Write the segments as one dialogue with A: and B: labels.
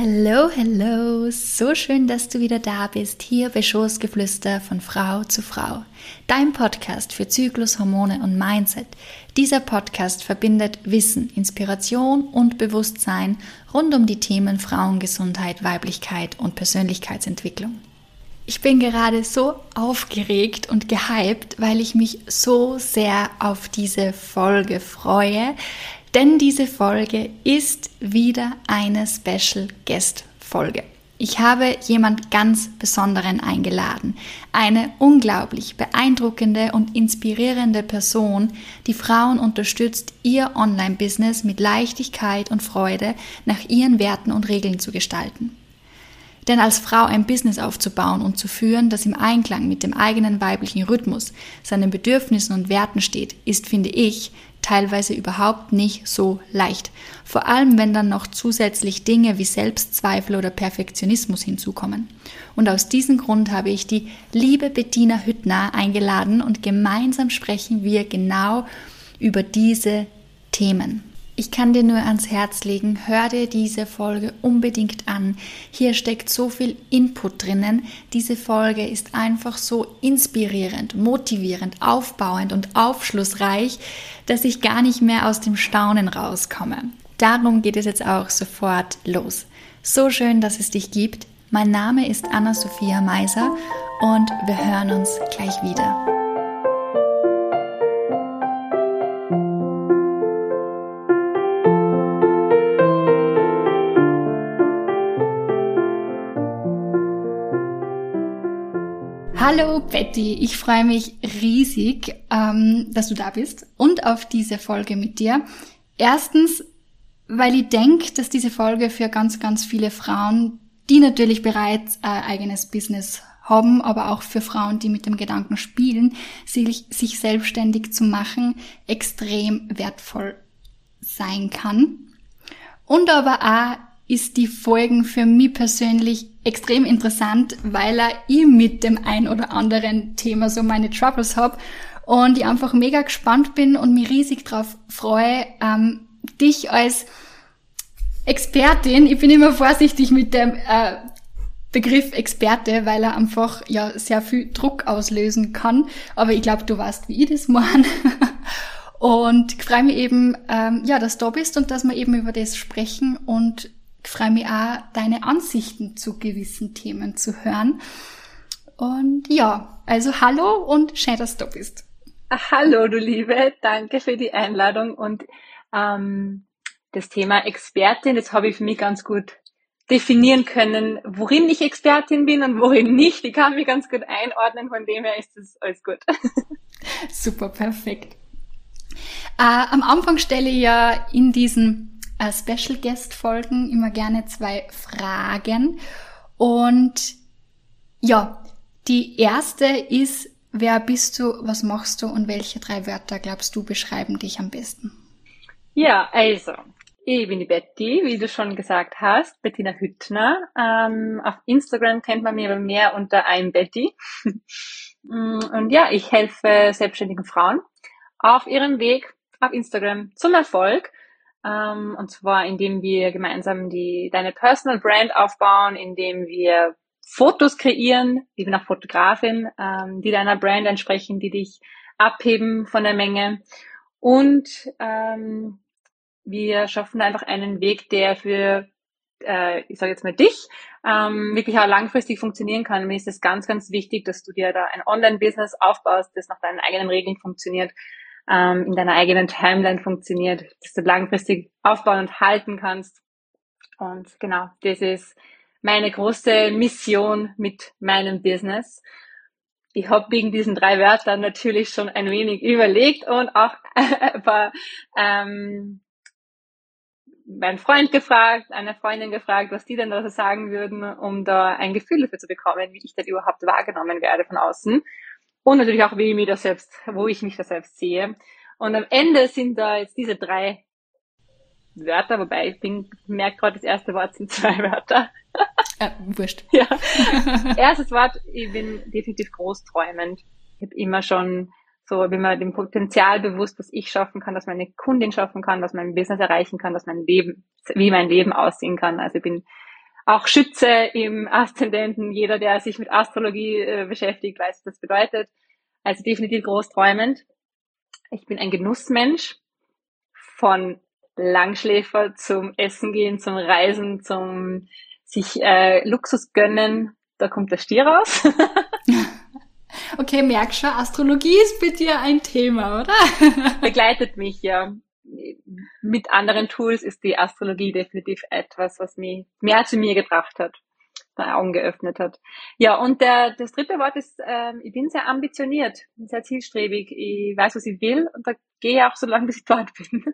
A: Hello, hello, so schön, dass du wieder da bist, hier bei Schoßgeflüster von Frau zu Frau, dein Podcast für Zyklus, Hormone und Mindset. Dieser Podcast verbindet Wissen, Inspiration und Bewusstsein rund um die Themen Frauengesundheit, Weiblichkeit und Persönlichkeitsentwicklung. Ich bin gerade so aufgeregt und gehypt, weil ich mich so sehr auf diese Folge freue, denn diese Folge ist wieder eine Special Guest Folge. Ich habe jemand ganz Besonderen eingeladen. Eine unglaublich beeindruckende und inspirierende Person, die Frauen unterstützt, ihr Online-Business mit Leichtigkeit und Freude nach ihren Werten und Regeln zu gestalten. Denn als Frau ein Business aufzubauen und zu führen, das im Einklang mit dem eigenen weiblichen Rhythmus, seinen Bedürfnissen und Werten steht, ist, finde ich, teilweise überhaupt nicht so leicht. Vor allem, wenn dann noch zusätzlich Dinge wie Selbstzweifel oder Perfektionismus hinzukommen. Und aus diesem Grund habe ich die liebe Bettina Hüttner eingeladen und gemeinsam sprechen wir genau über diese Themen. Ich kann dir nur ans Herz legen, hör dir diese Folge unbedingt an. Hier steckt so viel Input drinnen. Diese Folge ist einfach so inspirierend, motivierend, aufbauend und aufschlussreich, dass ich gar nicht mehr aus dem Staunen rauskomme. Darum geht es jetzt auch sofort los. So schön, dass es dich gibt. Mein Name ist Anna-Sophia Meiser und wir hören uns gleich wieder. Hallo Betty, ich freue mich riesig, ähm, dass du da bist und auf diese Folge mit dir. Erstens, weil ich denke, dass diese Folge für ganz, ganz viele Frauen, die natürlich bereits ein eigenes Business haben, aber auch für Frauen, die mit dem Gedanken spielen, sich, sich selbstständig zu machen, extrem wertvoll sein kann. Und aber auch ist die Folgen für mich persönlich extrem interessant, weil er ich mit dem ein oder anderen Thema so meine Troubles habe und ich einfach mega gespannt bin und mich riesig darauf freue, ähm, dich als Expertin, ich bin immer vorsichtig mit dem äh, Begriff Experte, weil er einfach ja sehr viel Druck auslösen kann, aber ich glaube, du weißt, wie ich das meine. und ich freue mich eben, ähm, ja, dass du da bist und dass wir eben über das sprechen und ich freue mich auch, deine Ansichten zu gewissen Themen zu hören. Und ja, also hallo und schön, dass du bist.
B: Hallo, du Liebe, danke für die Einladung und ähm, das Thema Expertin, das habe ich für mich ganz gut definieren können, worin ich Expertin bin und worin nicht. Ich kann mich ganz gut einordnen, von dem her ist das alles gut.
A: Super, perfekt. Äh, am Anfang stelle ich ja in diesen äh, Special Guest Folgen immer gerne zwei Fragen. Und ja, die erste ist, wer bist du, was machst du und welche drei Wörter glaubst du beschreiben dich am besten?
B: Ja, also, ich bin die Betty, wie du schon gesagt hast, Bettina Hüttner. Ähm, auf Instagram kennt man mich aber mehr unter I'm Betty. und ja, ich helfe selbstständigen Frauen auf ihrem Weg auf Instagram zum Erfolg ähm, und zwar, indem wir gemeinsam die, deine Personal Brand aufbauen, indem wir Fotos kreieren, wie wir nach Fotografin, ähm, die deiner Brand entsprechen, die dich abheben von der Menge. Und ähm, wir schaffen einfach einen Weg, der für, äh, ich sage jetzt mal dich, ähm, wirklich auch langfristig funktionieren kann. Mir ist es ganz, ganz wichtig, dass du dir da ein Online-Business aufbaust, das nach deinen eigenen Regeln funktioniert, ähm, in deiner eigenen Timeline funktioniert, dass du langfristig aufbauen und halten kannst. Und genau, das ist meine große Mission mit meinem Business. Ich habe wegen diesen drei Wörtern natürlich schon ein wenig überlegt und auch ein paar, ähm, meinen Freund gefragt, eine Freundin gefragt, was die denn da so sagen würden, um da ein Gefühl dafür zu bekommen, wie ich denn überhaupt wahrgenommen werde von außen. Und natürlich auch, wie ich mich da selbst, wo ich mich da selbst sehe. Und am Ende sind da jetzt diese drei Wörter, wobei ich bin, merke gerade, das erste Wort sind zwei Wörter.
A: Äh, wurscht.
B: Ja. Erstes Wort, ich bin definitiv großträumend. Ich habe immer schon so, bin mir dem Potenzial bewusst, was ich schaffen kann, was meine Kundin schaffen kann, was mein Business erreichen kann, was mein Leben, wie mein Leben aussehen kann. Also ich bin auch Schütze im Aszendenten. Jeder, der sich mit Astrologie äh, beschäftigt, weiß, was das bedeutet. Also definitiv groß träumend. Ich bin ein Genussmensch von Langschläfer zum Essen gehen, zum Reisen, zum sich äh, Luxus gönnen. Da kommt der Stier raus.
A: okay, merk schon, Astrologie ist bei dir ein Thema, oder?
B: Begleitet mich, ja mit anderen Tools ist die Astrologie definitiv etwas, was mich mehr zu mir gebracht hat, meine Augen geöffnet hat. Ja, und der, das dritte Wort ist, äh, ich bin sehr ambitioniert, sehr zielstrebig. Ich weiß, was ich will und da gehe ich auch so lange, bis ich dort bin.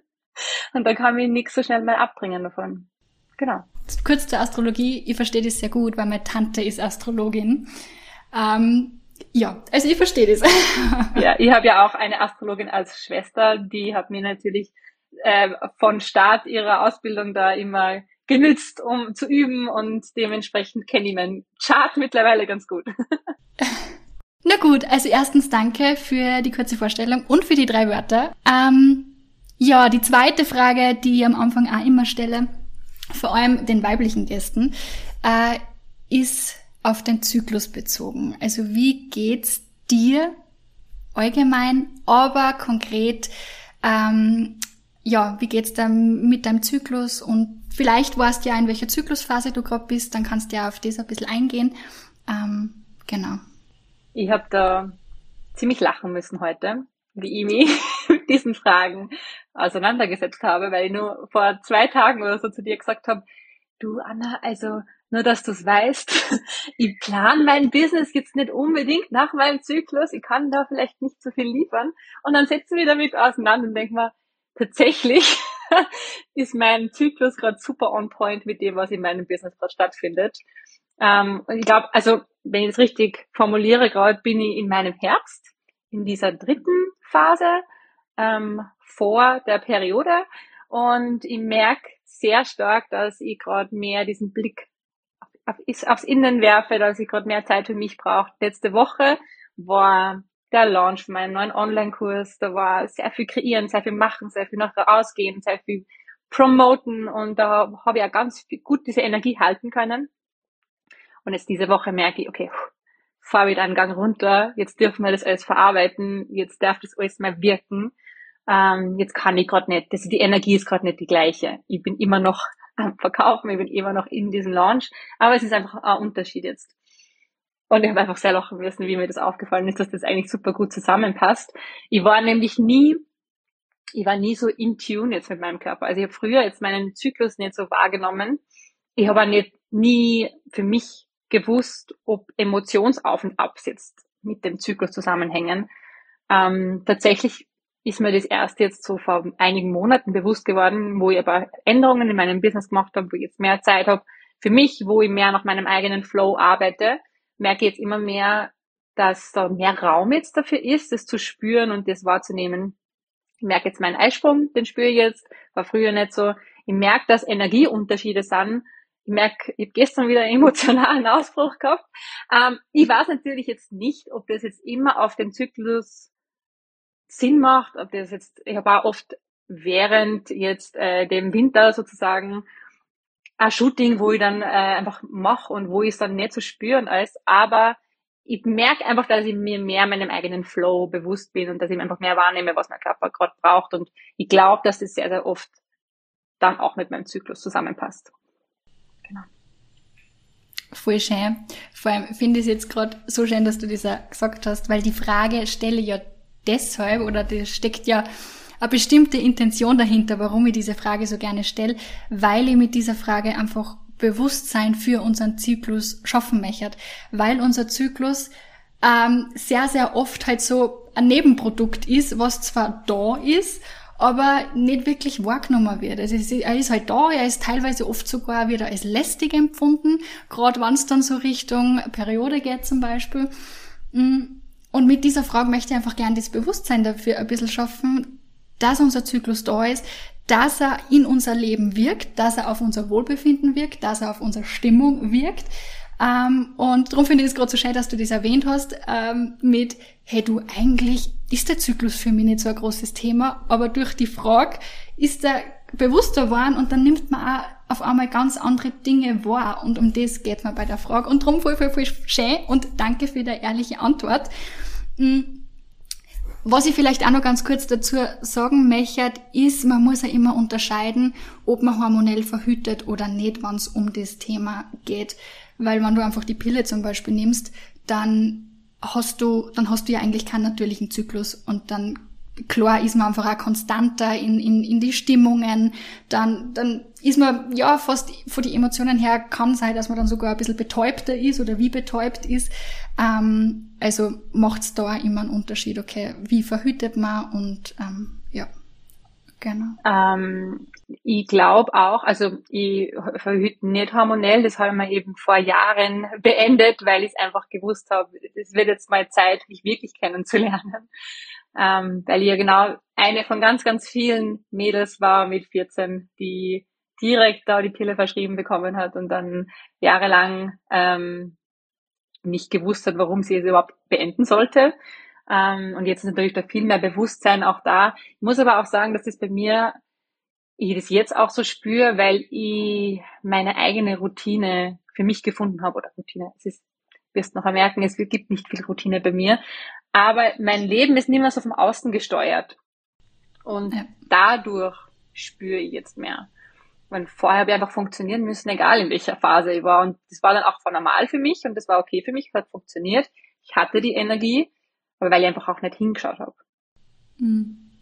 B: Und da kann mich nichts so schnell mal abbringen davon. Genau.
A: Kurz zur Astrologie. Ich verstehe das sehr gut, weil meine Tante ist Astrologin. Ähm, ja, also ich verstehe das.
B: ja, ich habe ja auch eine Astrologin als Schwester, die hat mir natürlich äh, von Start ihrer Ausbildung da immer genützt, um zu üben und dementsprechend kenne ich meinen Chart mittlerweile ganz gut.
A: Na gut, also erstens danke für die kurze Vorstellung und für die drei Wörter. Ähm, ja, die zweite Frage, die ich am Anfang auch immer stelle, vor allem den weiblichen Gästen, äh, ist auf den Zyklus bezogen. Also wie geht's dir allgemein, aber konkret ähm, ja, wie geht's dann mit deinem Zyklus und vielleicht weißt du ja, in welcher Zyklusphase du gerade bist, dann kannst du ja auf das ein bisschen eingehen. Ähm, genau.
B: Ich habe da ziemlich lachen müssen heute, wie ich mich mit diesen Fragen auseinandergesetzt habe, weil ich nur vor zwei Tagen oder so zu dir gesagt habe, du Anna, also nur dass du es weißt, ich plane mein Business jetzt nicht unbedingt nach meinem Zyklus, ich kann da vielleicht nicht so viel liefern. Und dann setzen wir damit auseinander und denken wir, tatsächlich ist mein Zyklus gerade super on point mit dem, was in meinem Business gerade stattfindet. Ähm, und ich glaube, also wenn ich es richtig formuliere, gerade bin ich in meinem Herbst, in dieser dritten Phase ähm, vor der Periode und ich merke sehr stark, dass ich gerade mehr diesen Blick auf, auf, aufs Innen werfe, dass ich gerade mehr Zeit für mich brauche. Letzte Woche war der Launch von meinem neuen Online-Kurs. Da war sehr viel kreieren, sehr viel machen, sehr viel nach rausgehen, sehr viel promoten und da habe ich ja ganz gut diese Energie halten können. Und jetzt diese Woche merke ich, okay, fahr wieder einen Gang runter, jetzt dürfen wir das alles verarbeiten, jetzt darf das alles mal wirken. Ähm, jetzt kann ich gerade nicht, das, die Energie ist gerade nicht die gleiche. Ich bin immer noch am Verkaufen, ich bin immer noch in diesem Launch, aber es ist einfach ein Unterschied jetzt. Und ich habe einfach sehr lachen müssen, wie mir das aufgefallen ist, dass das eigentlich super gut zusammenpasst. Ich war nämlich nie, ich war nie so in tune jetzt mit meinem Körper. Also ich habe früher jetzt meinen Zyklus nicht so wahrgenommen. Ich habe nicht nie für mich gewusst, ob Emotionsauf und Abs jetzt mit dem Zyklus zusammenhängen. Ähm, tatsächlich ist mir das erst jetzt so vor einigen Monaten bewusst geworden, wo ich aber Änderungen in meinem Business gemacht habe, wo ich jetzt mehr Zeit habe für mich, wo ich mehr nach meinem eigenen Flow arbeite merke jetzt immer mehr, dass da mehr Raum jetzt dafür ist, das zu spüren und das wahrzunehmen. Ich merke jetzt meinen Eisprung, den spüre ich jetzt, war früher nicht so. Ich merke, dass Energieunterschiede sind. Ich merke, ich habe gestern wieder einen emotionalen Ausbruch gehabt. Ähm, ich weiß natürlich jetzt nicht, ob das jetzt immer auf den Zyklus Sinn macht, ob das jetzt, ich habe auch oft während jetzt äh, dem Winter sozusagen ein Shooting, wo ich dann äh, einfach mache und wo ich es dann nicht so spüren als, aber ich merke einfach, dass ich mir mehr meinem eigenen Flow bewusst bin und dass ich einfach mehr wahrnehme, was mein Körper gerade braucht. Und ich glaube, dass das sehr, sehr oft dann auch mit meinem Zyklus zusammenpasst. Genau.
A: Voll schön. Vor allem finde ich es jetzt gerade so schön, dass du das gesagt hast, weil die Frage stelle ich ja deshalb oder das steckt ja eine bestimmte Intention dahinter, warum ich diese Frage so gerne stelle, weil ich mit dieser Frage einfach Bewusstsein für unseren Zyklus schaffen möchte, weil unser Zyklus ähm, sehr, sehr oft halt so ein Nebenprodukt ist, was zwar da ist, aber nicht wirklich wahrgenommen wird. Also er ist halt da, er ist teilweise oft sogar wieder als lästig empfunden, gerade wenn es dann so Richtung Periode geht zum Beispiel. Mm. Und mit dieser Frage möchte ich einfach gerne das Bewusstsein dafür ein bisschen schaffen, dass unser Zyklus da ist, dass er in unser Leben wirkt, dass er auf unser Wohlbefinden wirkt, dass er auf unsere Stimmung wirkt. Ähm, und darum finde ich es gerade so schön, dass du das erwähnt hast, ähm, mit, hey du, eigentlich ist der Zyklus für mich nicht so ein großes Thema, aber durch die Frage ist er bewusster geworden und dann nimmt man auch auf einmal ganz andere Dinge wahr. Und um das geht mir bei der Frage. Und darum voll, voll, voll schön und danke für die ehrliche Antwort. Hm. Was ich vielleicht auch noch ganz kurz dazu sagen möchte, ist, man muss ja immer unterscheiden, ob man hormonell verhütet oder nicht, wenn es um das Thema geht. Weil wenn du einfach die Pille zum Beispiel nimmst, dann hast du, dann hast du ja eigentlich keinen natürlichen Zyklus und dann klar ist man einfach auch konstanter in, in, in die Stimmungen, dann, dann ist man, ja, fast von den Emotionen her kann sein, dass man dann sogar ein bisschen betäubter ist oder wie betäubt ist. Ähm, also macht's da immer einen Unterschied, okay, wie verhütet man und ähm, ja, genau.
B: Ähm, ich glaube auch, also ich verhüte nicht hormonell, das habe ich mir eben vor Jahren beendet, weil ich es einfach gewusst habe, es wird jetzt mal Zeit, mich wirklich kennenzulernen ähm, weil ich ja genau eine von ganz, ganz vielen Mädels war mit 14, die direkt da die Pille verschrieben bekommen hat und dann jahrelang ähm, nicht gewusst hat, warum sie es überhaupt beenden sollte. Ähm, und jetzt ist natürlich da viel mehr Bewusstsein auch da. Ich muss aber auch sagen, dass das bei mir, ich das jetzt auch so spüre, weil ich meine eigene Routine für mich gefunden habe. Oder Routine, es ist, wirst noch merken, es gibt nicht viel Routine bei mir. Aber mein Leben ist nicht mehr so vom Außen gesteuert. Und ja. dadurch spüre ich jetzt mehr. Weil vorher habe ich einfach funktionieren müssen, egal in welcher Phase ich war. Und das war dann auch normal für mich und das war okay für mich, hat funktioniert. Ich hatte die Energie, aber weil ich einfach auch nicht hingeschaut habe. Mhm.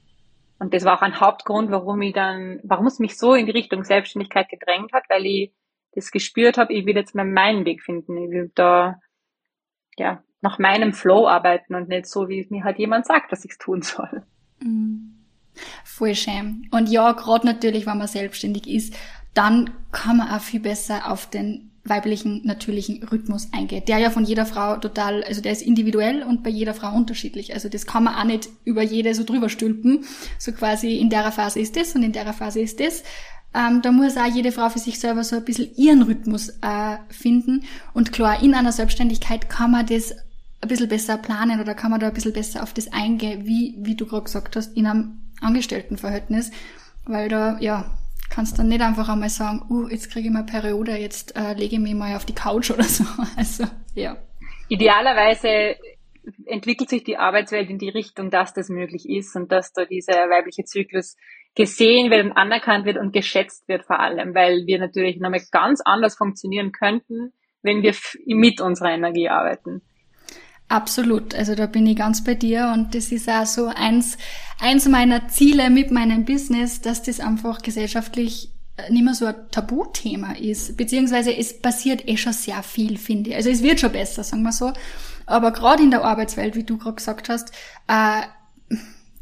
B: Und das war auch ein Hauptgrund, warum ich dann, warum es mich so in die Richtung Selbstständigkeit gedrängt hat, weil ich das gespürt habe, ich will jetzt mal meinen Weg finden. Ich will da, ja, nach meinem Flow arbeiten und nicht so, wie mir halt jemand sagt, dass ich es tun soll.
A: Mhm. Voll schön. Und ja, gerade natürlich, wenn man selbstständig ist, dann kann man auch viel besser auf den weiblichen natürlichen Rhythmus eingehen. Der ja von jeder Frau total, also der ist individuell und bei jeder Frau unterschiedlich. Also das kann man auch nicht über jede so drüber stülpen. So quasi in der Phase ist das und in der Phase ist das. Ähm, da muss auch jede Frau für sich selber so ein bisschen ihren Rhythmus äh, finden. Und klar, in einer Selbstständigkeit kann man das ein bisschen besser planen oder kann man da ein bisschen besser auf das eingehen, wie, wie du gerade gesagt hast, in einem Angestelltenverhältnis, weil da, ja, kannst dann nicht einfach einmal sagen, uh, jetzt kriege ich mal Periode, jetzt äh, lege ich mich mal auf die Couch oder so. Also, ja.
B: Idealerweise entwickelt sich die Arbeitswelt in die Richtung, dass das möglich ist und dass da dieser weibliche Zyklus gesehen wird und anerkannt wird und geschätzt wird vor allem, weil wir natürlich nochmal ganz anders funktionieren könnten, wenn wir mit unserer Energie arbeiten.
A: Absolut. Also da bin ich ganz bei dir und das ist auch so eins, eins meiner Ziele mit meinem Business, dass das einfach gesellschaftlich äh, nicht mehr so ein Tabuthema ist. Beziehungsweise es passiert eh schon sehr viel, finde ich. Also es wird schon besser, sagen wir so. Aber gerade in der Arbeitswelt, wie du gerade gesagt hast, äh,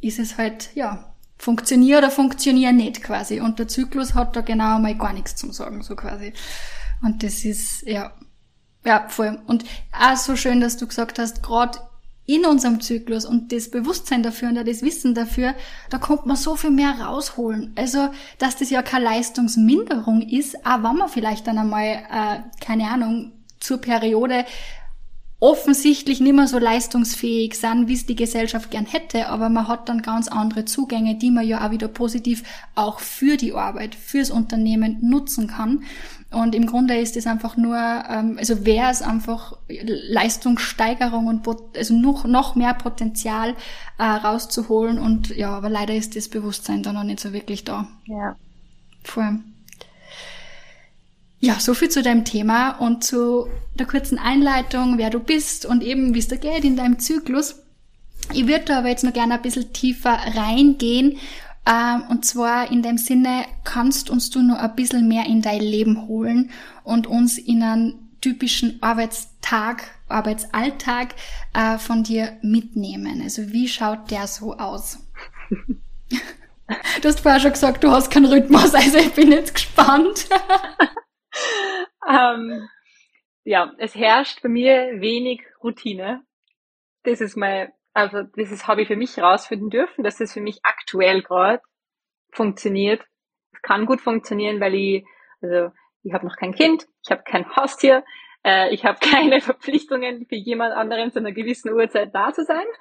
A: ist es halt, ja, funktioniert oder funktioniert nicht quasi. Und der Zyklus hat da genau mal gar nichts zum Sagen, so quasi. Und das ist, ja, ja, voll. Und auch so schön, dass du gesagt hast, gerade in unserem Zyklus und das Bewusstsein dafür und das Wissen dafür, da kommt man so viel mehr rausholen. Also, dass das ja keine Leistungsminderung ist, auch wenn man vielleicht dann einmal, äh, keine Ahnung, zur Periode offensichtlich nicht mehr so leistungsfähig sind, wie es die Gesellschaft gern hätte, aber man hat dann ganz andere Zugänge, die man ja auch wieder positiv auch für die Arbeit, fürs Unternehmen nutzen kann. Und im Grunde ist es einfach nur, ähm, also wäre es einfach Leistungssteigerung und also noch, noch mehr Potenzial äh, rauszuholen. Und ja, aber leider ist das Bewusstsein da noch nicht so wirklich da.
B: Ja.
A: Voll. Ja, so viel zu deinem Thema und zu der kurzen Einleitung, wer du bist und eben wie es da geht in deinem Zyklus. Ich würde da aber jetzt noch gerne ein bisschen tiefer reingehen ähm, und zwar in dem Sinne, kannst uns du noch ein bisschen mehr in dein Leben holen und uns in einen typischen Arbeitstag, Arbeitsalltag äh, von dir mitnehmen. Also wie schaut der so aus? du hast vorher schon gesagt, du hast keinen Rhythmus, also ich bin jetzt gespannt.
B: ähm, ja, es herrscht bei mir wenig Routine. Das ist mal also das ist, habe ich für mich herausfinden dürfen, dass das für mich aktuell gerade funktioniert. Es kann gut funktionieren, weil ich, also ich habe noch kein Kind, ich habe kein Haustier, äh, ich habe keine Verpflichtungen für jemand anderen zu einer gewissen Uhrzeit da zu sein.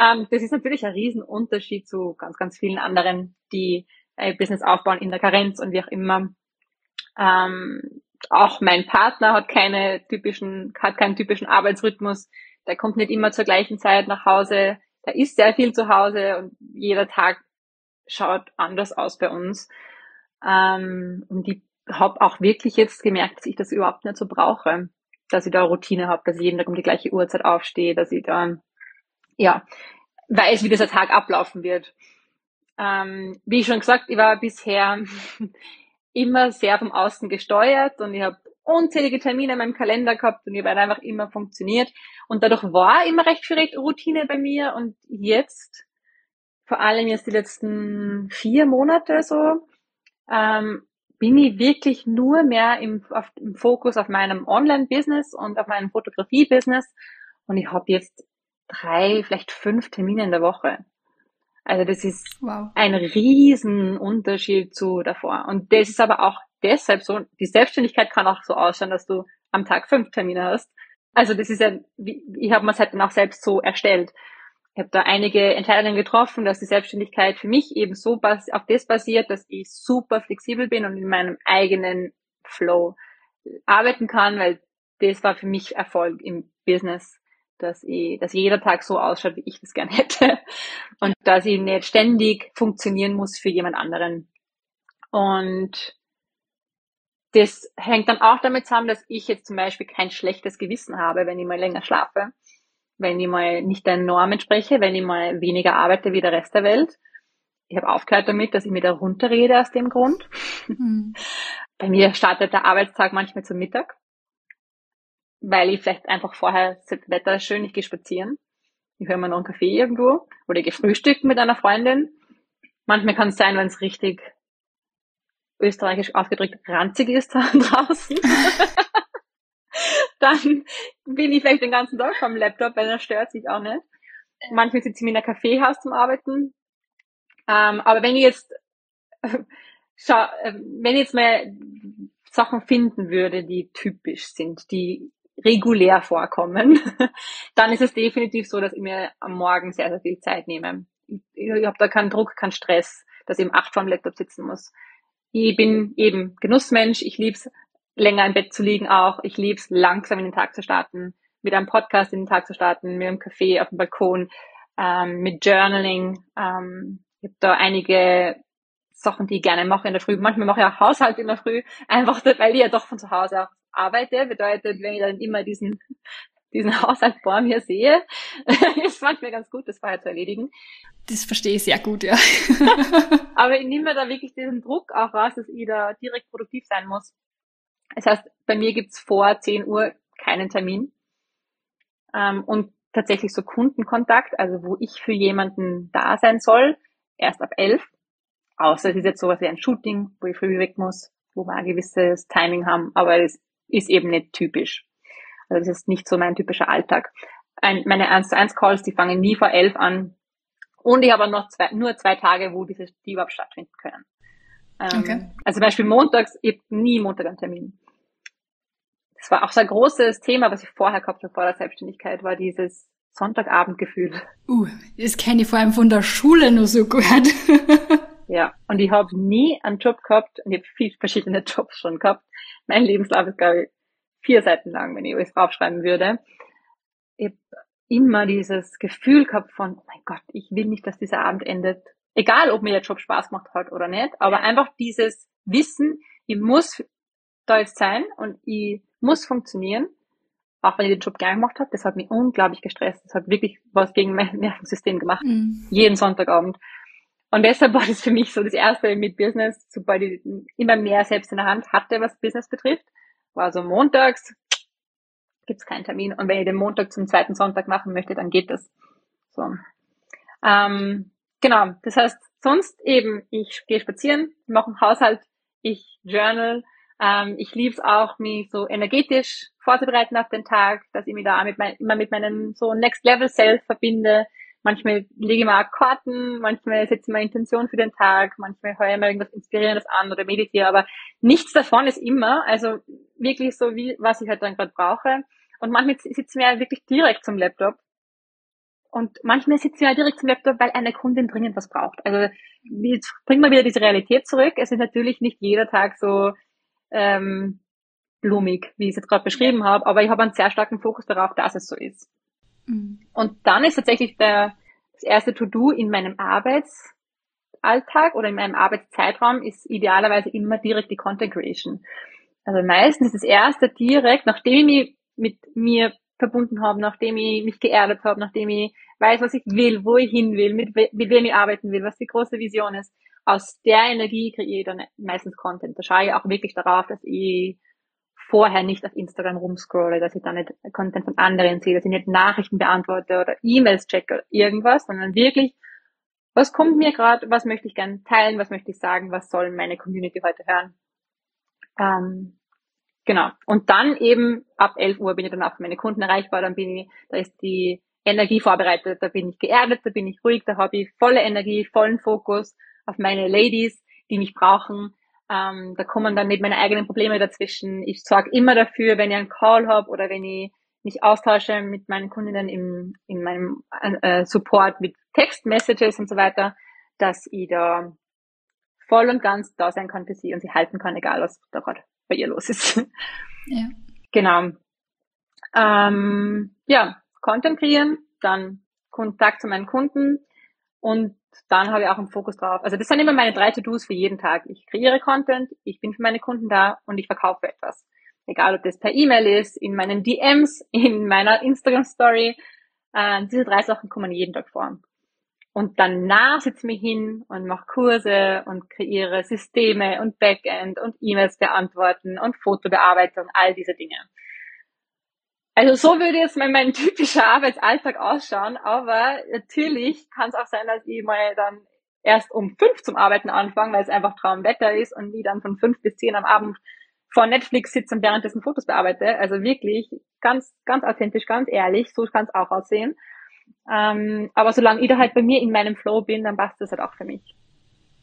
B: ähm, das ist natürlich ein Riesenunterschied zu ganz, ganz vielen anderen, die äh, Business aufbauen in der Karenz und wie auch immer. Ähm, auch mein Partner hat keine typischen, hat keinen typischen Arbeitsrhythmus. Der kommt nicht immer zur gleichen Zeit nach Hause. Da ist sehr viel zu Hause und jeder Tag schaut anders aus bei uns. Ähm, und ich habe auch wirklich jetzt gemerkt, dass ich das überhaupt nicht so brauche. Dass ich da Routine habe, dass ich jeden Tag um die gleiche Uhrzeit aufstehe, dass ich da, ja, weiß, wie dieser Tag ablaufen wird. Ähm, wie schon gesagt, ich war bisher immer sehr vom Außen gesteuert und ich habe unzählige Termine in meinem Kalender gehabt und ich habe einfach immer funktioniert. Und dadurch war immer recht viel Routine bei mir und jetzt, vor allem jetzt die letzten vier Monate so, ähm, bin ich wirklich nur mehr im, auf, im Fokus auf meinem Online-Business und auf meinem Fotografie-Business und ich habe jetzt drei, vielleicht fünf Termine in der Woche. Also das ist wow. ein riesen Unterschied zu davor. Und das ist aber auch deshalb so, die Selbstständigkeit kann auch so ausschauen, dass du am Tag fünf Termine hast. Also das ist ja, ich habe mir es halt dann auch selbst so erstellt. Ich habe da einige Entscheidungen getroffen, dass die Selbstständigkeit für mich eben so auf das basiert, dass ich super flexibel bin und in meinem eigenen Flow arbeiten kann, weil das war für mich Erfolg im Business dass ich, dass jeder Tag so ausschaut, wie ich das gerne hätte. Und dass ich nicht ständig funktionieren muss für jemand anderen. Und das hängt dann auch damit zusammen, dass ich jetzt zum Beispiel kein schlechtes Gewissen habe, wenn ich mal länger schlafe, wenn ich mal nicht der Norm entspreche, wenn ich mal weniger arbeite wie der Rest der Welt. Ich habe aufgehört damit, dass ich mir da runterrede aus dem Grund. Mhm. Bei mir startet der Arbeitstag manchmal zum Mittag weil ich vielleicht einfach vorher, das Wetter ist schön, ich gehe spazieren, ich höre mir noch einen Kaffee irgendwo oder ich gehe frühstücken mit einer Freundin. Manchmal kann es sein, wenn es richtig österreichisch ausgedrückt ranzig ist da draußen. dann bin ich vielleicht den ganzen Tag vom Laptop, weil das stört sich auch nicht. Manchmal sitze ich in einem Kaffeehaus zum Arbeiten. Ähm, aber wenn ich jetzt, schau, äh, wenn ich jetzt mal Sachen finden würde, die typisch sind, die regulär vorkommen, dann ist es definitiv so, dass ich mir am Morgen sehr, sehr viel Zeit nehme. Ich, ich habe da keinen Druck, keinen Stress, dass ich im acht vor dem Laptop sitzen muss. Ich bin eben Genussmensch, ich lieb's länger im Bett zu liegen auch, ich lieb's langsam in den Tag zu starten, mit einem Podcast in den Tag zu starten, mit einem Kaffee auf dem Balkon, ähm, mit Journaling. Ähm, ich habe da einige Sachen, die ich gerne mache in der Früh. Manchmal mache ich auch Haushalt in der Früh, einfach weil ich ja doch von zu Hause auch arbeite. Bedeutet, wenn ich dann immer diesen, diesen Haushalt vor mir sehe, ist manchmal ganz gut, das vorher zu erledigen.
A: Das verstehe ich sehr gut, ja.
B: Aber ich nehme mir da wirklich diesen Druck auch raus, dass ich da direkt produktiv sein muss. Das heißt, bei mir gibt's vor 10 Uhr keinen Termin. Ähm, und tatsächlich so Kundenkontakt, also wo ich für jemanden da sein soll, erst ab 11. Außer es ist jetzt sowas wie ein Shooting, wo ich früh weg muss, wo wir ein gewisses Timing haben, aber es ist eben nicht typisch. Also das ist nicht so mein typischer Alltag. Ein, meine 1 zu 1 Calls, die fangen nie vor 11 an. Und ich habe noch zwei, nur zwei Tage, wo diese, die überhaupt stattfinden können. Ähm, okay. Also zum Beispiel montags, ich habe nie Montag einen Termin. Das war auch so ein großes Thema, was ich vorher gehabt habe vor der Selbstständigkeit, war dieses Sonntagabendgefühl.
A: Uh, das kenne ich vor allem von der Schule nur so gut.
B: Ja, und ich habe nie einen Job gehabt und ich habe viele verschiedene Jobs schon gehabt. Mein Lebenslauf ist, glaube ich, vier Seiten lang, wenn ich alles draufschreiben würde. Ich habe immer dieses Gefühl gehabt von, oh mein Gott, ich will nicht, dass dieser Abend endet. Egal, ob mir der Job Spaß macht hat oder nicht, aber einfach dieses Wissen, ich muss da jetzt sein und ich muss funktionieren, auch wenn ich den Job gern gemacht habe, das hat mich unglaublich gestresst. Das hat wirklich was gegen mein Nervensystem gemacht. Mhm. Jeden Sonntagabend. Und deshalb war das für mich so das erste mit Business, sobald ich immer mehr selbst in der Hand hatte, was Business betrifft. War so montags, gibt's keinen Termin. Und wenn ich den Montag zum zweiten Sonntag machen möchte, dann geht das. So. Ähm, genau, das heißt, sonst eben, ich gehe spazieren, mache einen Haushalt, ich journal, ähm, ich liebe es auch, mich so energetisch vorzubereiten auf den Tag, dass ich mich da mit mein, immer mit meinem so Next Level Self verbinde, Manchmal lege ich mir auch Karten, manchmal setze ich mir Intention für den Tag, manchmal höre ich mir irgendwas Inspirierendes an oder meditiere, aber nichts davon ist immer, also wirklich so wie, was ich halt dann gerade brauche. Und manchmal sitzen wir wirklich direkt zum Laptop. Und manchmal sitzen wir direkt zum Laptop, weil eine Kundin dringend was braucht. Also jetzt bringen wir wieder diese Realität zurück. Es ist natürlich nicht jeder Tag so ähm, blumig, wie ich es jetzt gerade beschrieben habe, aber ich habe einen sehr starken Fokus darauf, dass es so ist. Mhm. Und dann ist tatsächlich der, das erste To-Do in meinem Arbeitsalltag oder in meinem Arbeitszeitraum ist idealerweise immer direkt die Content Creation. Also meistens ist das erste direkt, nachdem ich mich mit mir verbunden habe, nachdem ich mich geerdet habe, nachdem ich weiß, was ich will, wo ich hin will, mit, mit wem ich arbeiten will, was die große Vision ist. Aus der Energie kreiere ich dann meistens Content. Da schaue ich auch wirklich darauf, dass ich vorher nicht auf Instagram rumscrolle, dass ich da nicht Content von anderen sehe, dass ich nicht Nachrichten beantworte oder E-Mails checke oder irgendwas, sondern wirklich, was kommt mir gerade, was möchte ich gerne teilen, was möchte ich sagen, was soll meine Community heute hören. Ähm, genau. Und dann eben ab 11 Uhr bin ich dann auch für meine Kunden erreichbar, dann bin ich, da ist die Energie vorbereitet, da bin ich geerdet, da bin ich ruhig, da habe ich volle Energie, vollen Fokus auf meine Ladies, die mich brauchen, ähm, da kommen dann nicht meine eigenen Probleme dazwischen. Ich sorge immer dafür, wenn ich einen Call habe oder wenn ich mich austausche mit meinen Kundinnen im, in meinem äh, Support mit Textmessages und so weiter, dass ich da voll und ganz da sein kann für sie und sie halten kann, egal was da gerade bei ihr los ist. Ja. Genau. Ähm, ja, Content kreieren, dann Kontakt zu meinen Kunden und dann habe ich auch einen Fokus drauf. Also das sind immer meine drei To-Dos für jeden Tag. Ich kreiere Content, ich bin für meine Kunden da und ich verkaufe etwas. Egal, ob das per E-Mail ist, in meinen DMs, in meiner Instagram-Story. Äh, diese drei Sachen kommen jeden Tag vor. Und danach sitze ich mich hin und mache Kurse und kreiere Systeme und Backend und E-Mails beantworten und Fotobearbeitung, all diese Dinge. Also so würde jetzt mein, mein typischer Arbeitsalltag ausschauen, aber natürlich kann es auch sein, dass ich mal dann erst um fünf zum Arbeiten anfange, weil es einfach Traumwetter ist und die dann von fünf bis zehn am Abend vor Netflix sitze und währenddessen Fotos bearbeite. Also wirklich ganz, ganz authentisch, ganz ehrlich, so kann es auch aussehen. Ähm, aber solange ich da halt bei mir in meinem Flow bin, dann passt das halt auch für mich.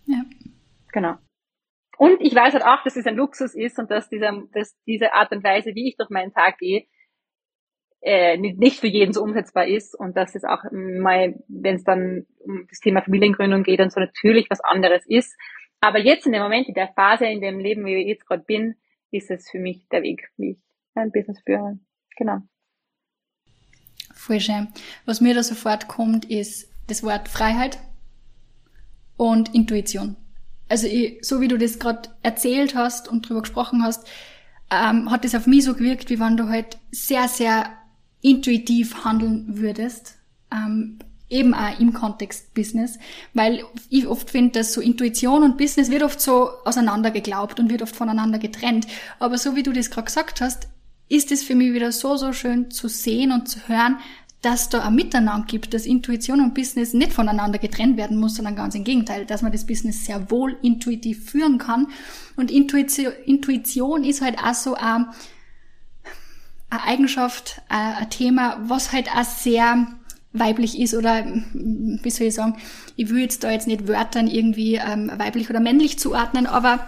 B: Ja. Genau. Und ich weiß halt auch, dass es ein Luxus ist und dass, dieser, dass diese Art und Weise, wie ich durch meinen Tag gehe, äh, nicht für jeden so umsetzbar ist und dass es auch mal, wenn es dann um das Thema Familiengründung geht, dann so natürlich was anderes ist. Aber jetzt in dem Moment, in der Phase in dem Leben, wie ich jetzt gerade bin, ist es für mich der Weg, wie ich ein Business führe. Genau.
A: Voll schön. Was mir da sofort kommt, ist das Wort Freiheit und Intuition. Also ich, so wie du das gerade erzählt hast und drüber gesprochen hast, ähm, hat das auf mich so gewirkt, wie wenn du halt sehr, sehr intuitiv handeln würdest, ähm, eben auch im Kontext Business, weil ich oft finde, dass so Intuition und Business wird oft so auseinander geglaubt und wird oft voneinander getrennt. Aber so wie du das gerade gesagt hast, ist es für mich wieder so, so schön zu sehen und zu hören, dass da ein Miteinander gibt, dass Intuition und Business nicht voneinander getrennt werden muss, sondern ganz im Gegenteil, dass man das Business sehr wohl intuitiv führen kann. Und Intuition, Intuition ist halt auch so ein, eine Eigenschaft, ein Thema, was halt auch sehr weiblich ist oder wie soll ich sagen, ich will jetzt da jetzt nicht Wörtern irgendwie ähm, weiblich oder männlich zuordnen, aber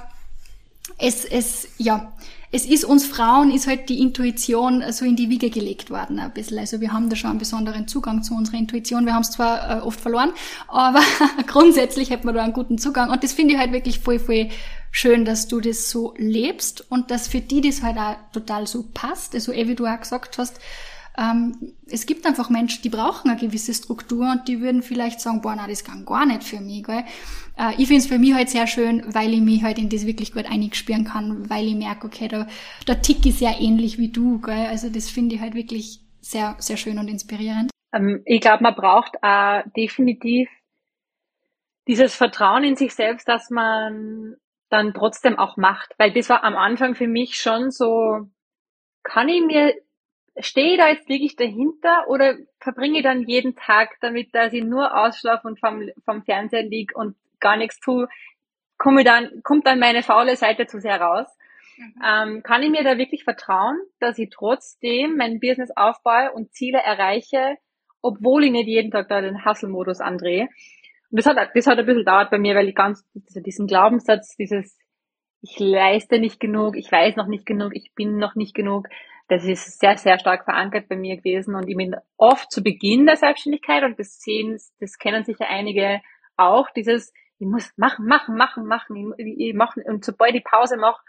A: es, es, ja, es ist uns Frauen, ist halt die Intuition so in die Wiege gelegt worden ein bisschen. Also wir haben da schon einen besonderen Zugang zu unserer Intuition. Wir haben es zwar äh, oft verloren, aber grundsätzlich hat man da einen guten Zugang. Und das finde ich halt wirklich voll, voll schön, dass du das so lebst und dass für die das halt auch total so passt. Also eh, wie du auch gesagt hast, ähm, es gibt einfach Menschen, die brauchen eine gewisse Struktur und die würden vielleicht sagen, boah, na, das kann gar nicht für mich, gell? Äh, ich finde es für mich halt sehr schön, weil ich mich halt in das wirklich gut einspüren kann, weil ich merke, okay, der, der Tick ist sehr ähnlich wie du, gell? Also das finde ich halt wirklich sehr, sehr schön und inspirierend.
B: Ähm, ich glaube, man braucht äh, definitiv dieses Vertrauen in sich selbst, dass man dann trotzdem auch macht. Weil das war am Anfang für mich schon so, kann ich mir stehe ich da jetzt wirklich dahinter oder verbringe ich dann jeden Tag damit, dass ich nur ausschlafe und vom, vom Fernseher lieg und gar nichts tue, komme dann, kommt dann meine faule Seite zu sehr raus. Mhm. Ähm, kann ich mir da wirklich vertrauen, dass ich trotzdem mein Business aufbaue und Ziele erreiche, obwohl ich nicht jeden Tag da den Hustle-Modus andrehe? Das hat, das hat ein bisschen dauert bei mir, weil ich ganz, also diesen Glaubenssatz, dieses, ich leiste nicht genug, ich weiß noch nicht genug, ich bin noch nicht genug, das ist sehr, sehr stark verankert bei mir gewesen. Und ich bin oft zu Beginn der Selbstständigkeit und das sehen, das kennen sicher einige auch, dieses, ich muss machen, machen, machen, machen, ich, ich mache, und sobald ich Pause mache,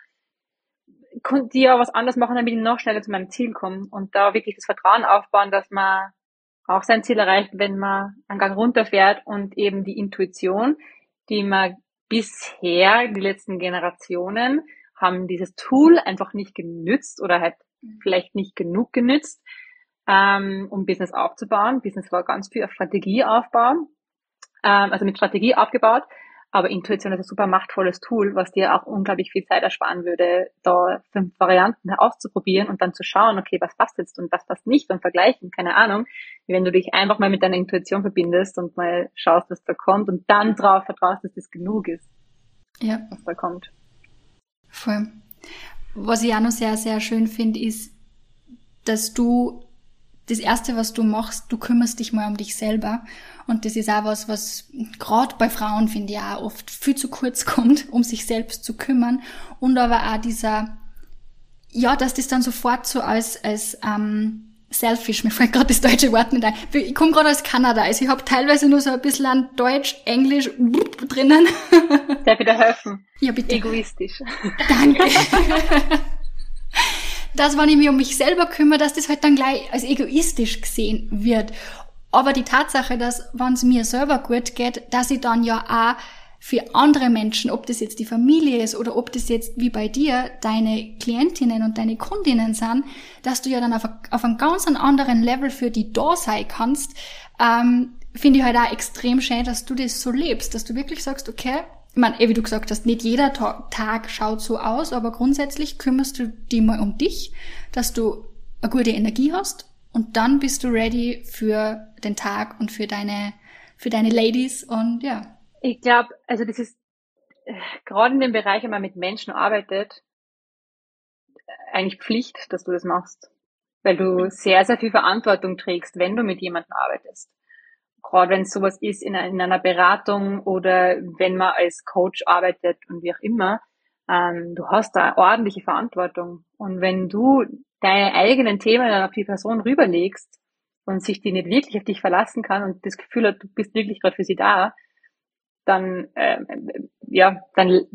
B: die ja was anderes machen, damit ich noch schneller zu meinem Ziel komme. Und da wirklich das Vertrauen aufbauen, dass man auch sein Ziel erreicht, wenn man einen Gang runterfährt und eben die Intuition, die man bisher, die letzten Generationen, haben dieses Tool einfach nicht genützt oder halt mhm. vielleicht nicht genug genützt, ähm, um Business aufzubauen. Business war ganz viel auf Strategie aufbauen, ähm, also mit Strategie aufgebaut. Aber Intuition ist ein super machtvolles Tool, was dir auch unglaublich viel Zeit ersparen würde, da fünf Varianten auszuprobieren und dann zu schauen, okay, was passt jetzt und was passt nicht und vergleichen, keine Ahnung. Wenn du dich einfach mal mit deiner Intuition verbindest und mal schaust, was da kommt und dann drauf vertraust, dass das genug ist,
A: ja.
B: was da kommt.
A: Voll. Was ich auch noch sehr, sehr schön finde, ist, dass du das erste, was du machst, du kümmerst dich mal um dich selber. Und das ist auch was, was gerade bei Frauen, finde ich, auch oft viel zu kurz kommt, um sich selbst zu kümmern. Und aber auch dieser, ja, dass das dann sofort so als, als ähm, selfish, mir fällt gerade das deutsche Wort nicht ein. Ich komme gerade aus Kanada, also ich habe teilweise nur so ein bisschen an Deutsch, Englisch drinnen.
B: Darf ich dir helfen?
A: Ja, bitte.
B: Egoistisch.
A: Danke. dass wenn ich mich um mich selber kümmere, dass das halt dann gleich als egoistisch gesehen wird. Aber die Tatsache, dass, wenn es mir selber gut geht, dass ich dann ja auch für andere Menschen, ob das jetzt die Familie ist oder ob das jetzt wie bei dir deine Klientinnen und deine Kundinnen sind, dass du ja dann auf, auf einem ganz anderen Level für die da sein kannst, ähm, finde ich halt auch extrem schön, dass du das so lebst, dass du wirklich sagst, okay, ich meine, eh, wie du gesagt hast, nicht jeder Tag schaut so aus, aber grundsätzlich kümmerst du dich mal um dich, dass du eine gute Energie hast und dann bist du ready für den Tag und für deine, für deine Ladies und ja.
B: Ich glaube, also das ist äh, gerade in dem Bereich, wenn man mit Menschen arbeitet, eigentlich Pflicht, dass du das machst. Weil du sehr, sehr viel Verantwortung trägst, wenn du mit jemandem arbeitest gerade wenn es sowas ist in, in, einer Beratung oder wenn man als Coach arbeitet und wie auch immer, ähm, du hast da ordentliche Verantwortung. Und wenn du deine eigenen Themen dann auf die Person rüberlegst und sich die nicht wirklich auf dich verlassen kann und das Gefühl hat, du bist wirklich gerade für sie da, dann äh, ja, dann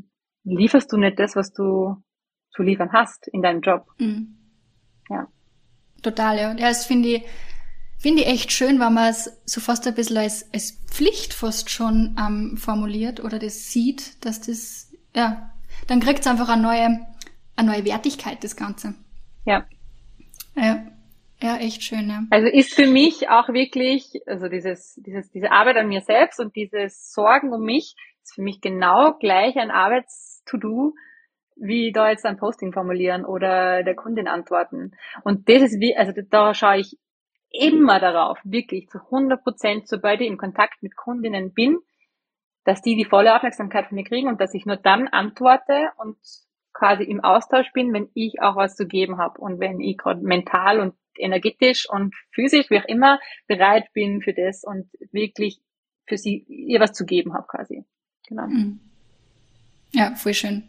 B: lieferst du nicht das, was du zu liefern hast in deinem Job. Mhm.
A: Ja. Total, ja. Ja, das finde ich Finde ich echt schön, wenn man es so fast ein bisschen als, als Pflicht fast schon ähm, formuliert oder das sieht, dass das, ja, dann kriegt es einfach eine neue, eine neue Wertigkeit, das Ganze.
B: Ja.
A: Ja. Ja, echt schön, ja.
B: Also ist für mich auch wirklich, also dieses, dieses, diese Arbeit an mir selbst und dieses Sorgen um mich ist für mich genau gleich ein Arbeits-To-Do, wie da jetzt ein Posting formulieren oder der Kundin antworten. Und das ist wie, also da schaue ich immer darauf, wirklich zu 100 Prozent, sobald ich im Kontakt mit Kundinnen bin, dass die die volle Aufmerksamkeit von mir kriegen und dass ich nur dann antworte und quasi im Austausch bin, wenn ich auch was zu geben habe und wenn ich gerade mental und energetisch und physisch, wie auch immer, bereit bin für das und wirklich für sie ihr was zu geben habe quasi. Genau. Mhm.
A: Ja, voll schön.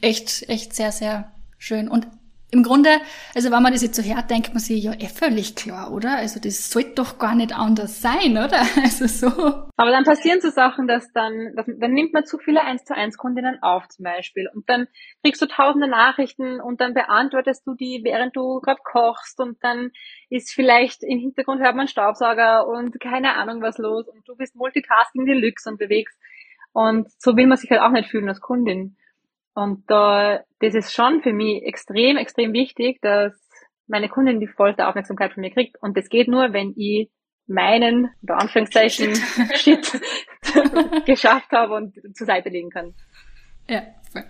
A: Echt, echt sehr, sehr schön. Und im Grunde, also wenn man das jetzt so hört, denkt man sich, ja, eh völlig klar, oder? Also das sollte doch gar nicht anders sein, oder? Also so.
B: Aber dann passieren so Sachen, dass dann, dass, dann nimmt man zu viele 1 zu 1 Kundinnen auf zum Beispiel und dann kriegst du tausende Nachrichten und dann beantwortest du die, während du gerade kochst und dann ist vielleicht im Hintergrund hört man Staubsauger und keine Ahnung was los und du bist Multitasking Deluxe und bewegst und so will man sich halt auch nicht fühlen als Kundin. Und da, das ist schon für mich extrem, extrem wichtig, dass meine Kundin die vollste Aufmerksamkeit von mir kriegt. Und das geht nur, wenn ich meinen, unter Anführungszeichen, Shit geschafft habe und zur Seite legen kann.
A: Ja, voll.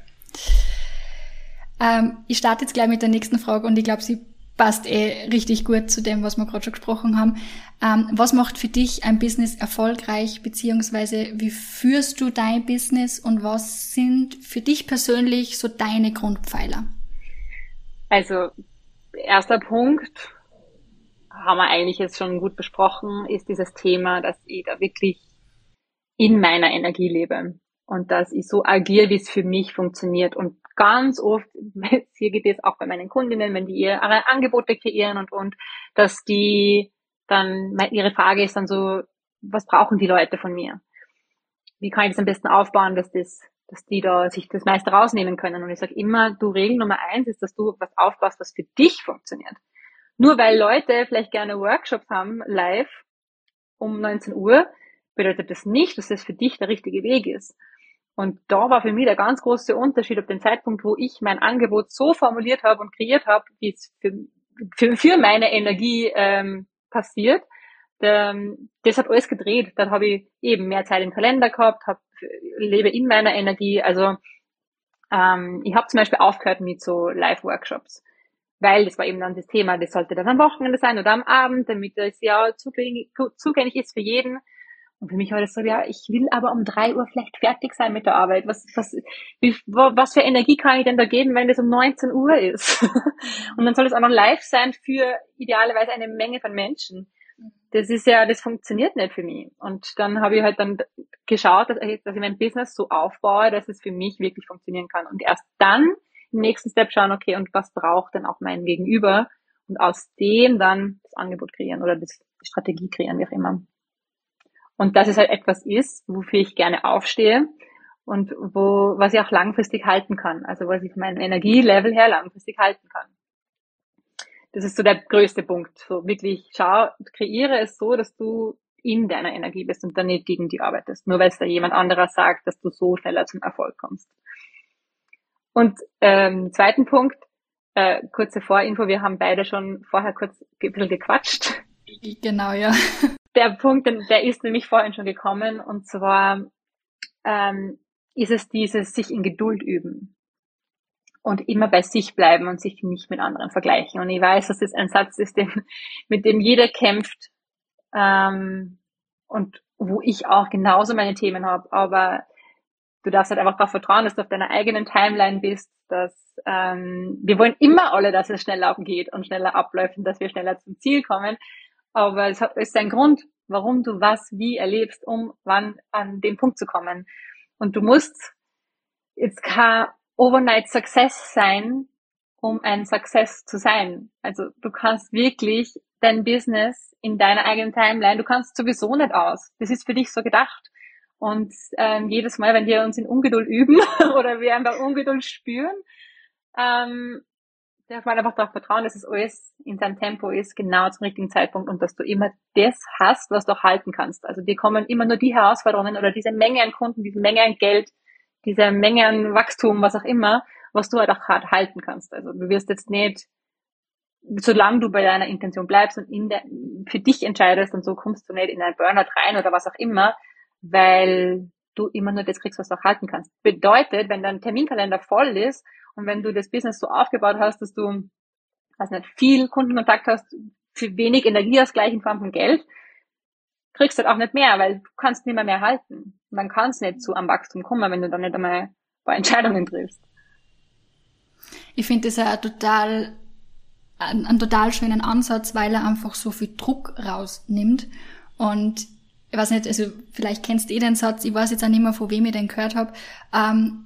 A: Ähm, ich starte jetzt gleich mit der nächsten Frage und ich glaube, sie passt eh richtig gut zu dem, was wir gerade schon gesprochen haben. Ähm, was macht für dich ein Business erfolgreich, beziehungsweise wie führst du dein Business und was sind für dich persönlich so deine Grundpfeiler?
B: Also, erster Punkt, haben wir eigentlich jetzt schon gut besprochen, ist dieses Thema, dass ich da wirklich in meiner Energie lebe und dass ich so agiere, wie es für mich funktioniert und ganz oft, hier geht es auch bei meinen Kundinnen, wenn die ihre Angebote kreieren und, und, dass die dann, ihre Frage ist dann so, was brauchen die Leute von mir? Wie kann ich das am besten aufbauen, dass das dass die da sich das meiste rausnehmen können. Und ich sage immer, du Regel Nummer eins ist, dass du was aufbaust, was für dich funktioniert. Nur weil Leute vielleicht gerne Workshops haben, live um 19 Uhr, bedeutet das nicht, dass das für dich der richtige Weg ist. Und da war für mich der ganz große Unterschied auf den Zeitpunkt, wo ich mein Angebot so formuliert habe und kreiert habe, wie es für, für, für meine Energie ähm, passiert. Der, das hat alles gedreht. Dann habe ich eben mehr Zeit im Kalender gehabt, hab, lebe in meiner Energie. Also ähm, ich habe zum Beispiel aufgehört mit so Live-Workshops, weil das war eben dann das Thema, das sollte dann am Wochenende sein oder am Abend, damit es ja zugänglich ist für jeden. Und für mich war das so, ja, ich will aber um drei Uhr vielleicht fertig sein mit der Arbeit. Was, was, wie, was für Energie kann ich denn da geben, wenn das um 19 Uhr ist? und dann soll es auch noch live sein für idealerweise eine Menge von Menschen. Das ist ja, das funktioniert nicht für mich. Und dann habe ich halt dann geschaut, dass ich, dass ich mein Business so aufbaue, dass es für mich wirklich funktionieren kann. Und erst dann im nächsten Step schauen, okay, und was braucht denn auch mein Gegenüber? Und aus dem dann das Angebot kreieren oder die Strategie kreieren, wie auch immer. Und dass es halt etwas ist, wofür ich gerne aufstehe und wo, was ich auch langfristig halten kann. Also was ich von meinem Energielevel her langfristig halten kann. Das ist so der größte Punkt. So wirklich schau, kreiere es so, dass du in deiner Energie bist und dann nicht gegen die arbeitest. Nur weil es da jemand anderer sagt, dass du so schneller zum Erfolg kommst. Und ähm, zweiten Punkt, äh, kurze Vorinfo, wir haben beide schon vorher kurz ein bisschen gequatscht.
A: Genau, ja
B: der Punkt, der ist nämlich vorhin schon gekommen, und zwar ähm, ist es dieses sich in Geduld üben und immer bei sich bleiben und sich nicht mit anderen vergleichen. Und ich weiß, dass das ein Satz ist, den, mit dem jeder kämpft ähm, und wo ich auch genauso meine Themen habe. Aber du darfst halt einfach darauf vertrauen, dass du auf deiner eigenen Timeline bist, dass ähm, wir wollen immer alle, dass es schneller geht und schneller abläuft und dass wir schneller zum Ziel kommen. Aber es ist ein Grund, warum du was wie erlebst, um wann an den Punkt zu kommen. Und du musst jetzt kein Overnight Success sein, um ein Success zu sein. Also du kannst wirklich dein Business in deiner eigenen Timeline, du kannst sowieso nicht aus. Das ist für dich so gedacht. Und ähm, jedes Mal, wenn wir uns in Ungeduld üben oder wir einfach Ungeduld spüren, ähm, darf man einfach darauf vertrauen, dass es alles in seinem Tempo ist, genau zum richtigen Zeitpunkt und dass du immer das hast, was du auch halten kannst. Also dir kommen immer nur die Herausforderungen oder diese Menge an Kunden, diese Menge an Geld, diese Menge an Wachstum, was auch immer, was du halt auch hart halten kannst. Also du wirst jetzt nicht, solange du bei deiner Intention bleibst und in der, für dich entscheidest und so kommst du nicht in einen Burnout rein oder was auch immer, weil du immer nur das kriegst, was du auch halten kannst. Bedeutet, wenn dein Terminkalender voll ist und wenn du das Business so aufgebaut hast, dass du, also nicht viel Kundenkontakt hast, für wenig Energieausgleich in Form von Geld, kriegst du halt auch nicht mehr, weil du kannst nicht mehr mehr halten. Man kann es nicht zu am Wachstum kommen, wenn du dann nicht einmal ein paar Entscheidungen triffst.
A: Ich finde das ja total, einen, einen total schönen Ansatz, weil er einfach so viel Druck rausnimmt. Und ich weiß nicht, also vielleicht kennst du eh den Satz, ich weiß jetzt auch nicht mehr, von wem ich den gehört habe, ähm,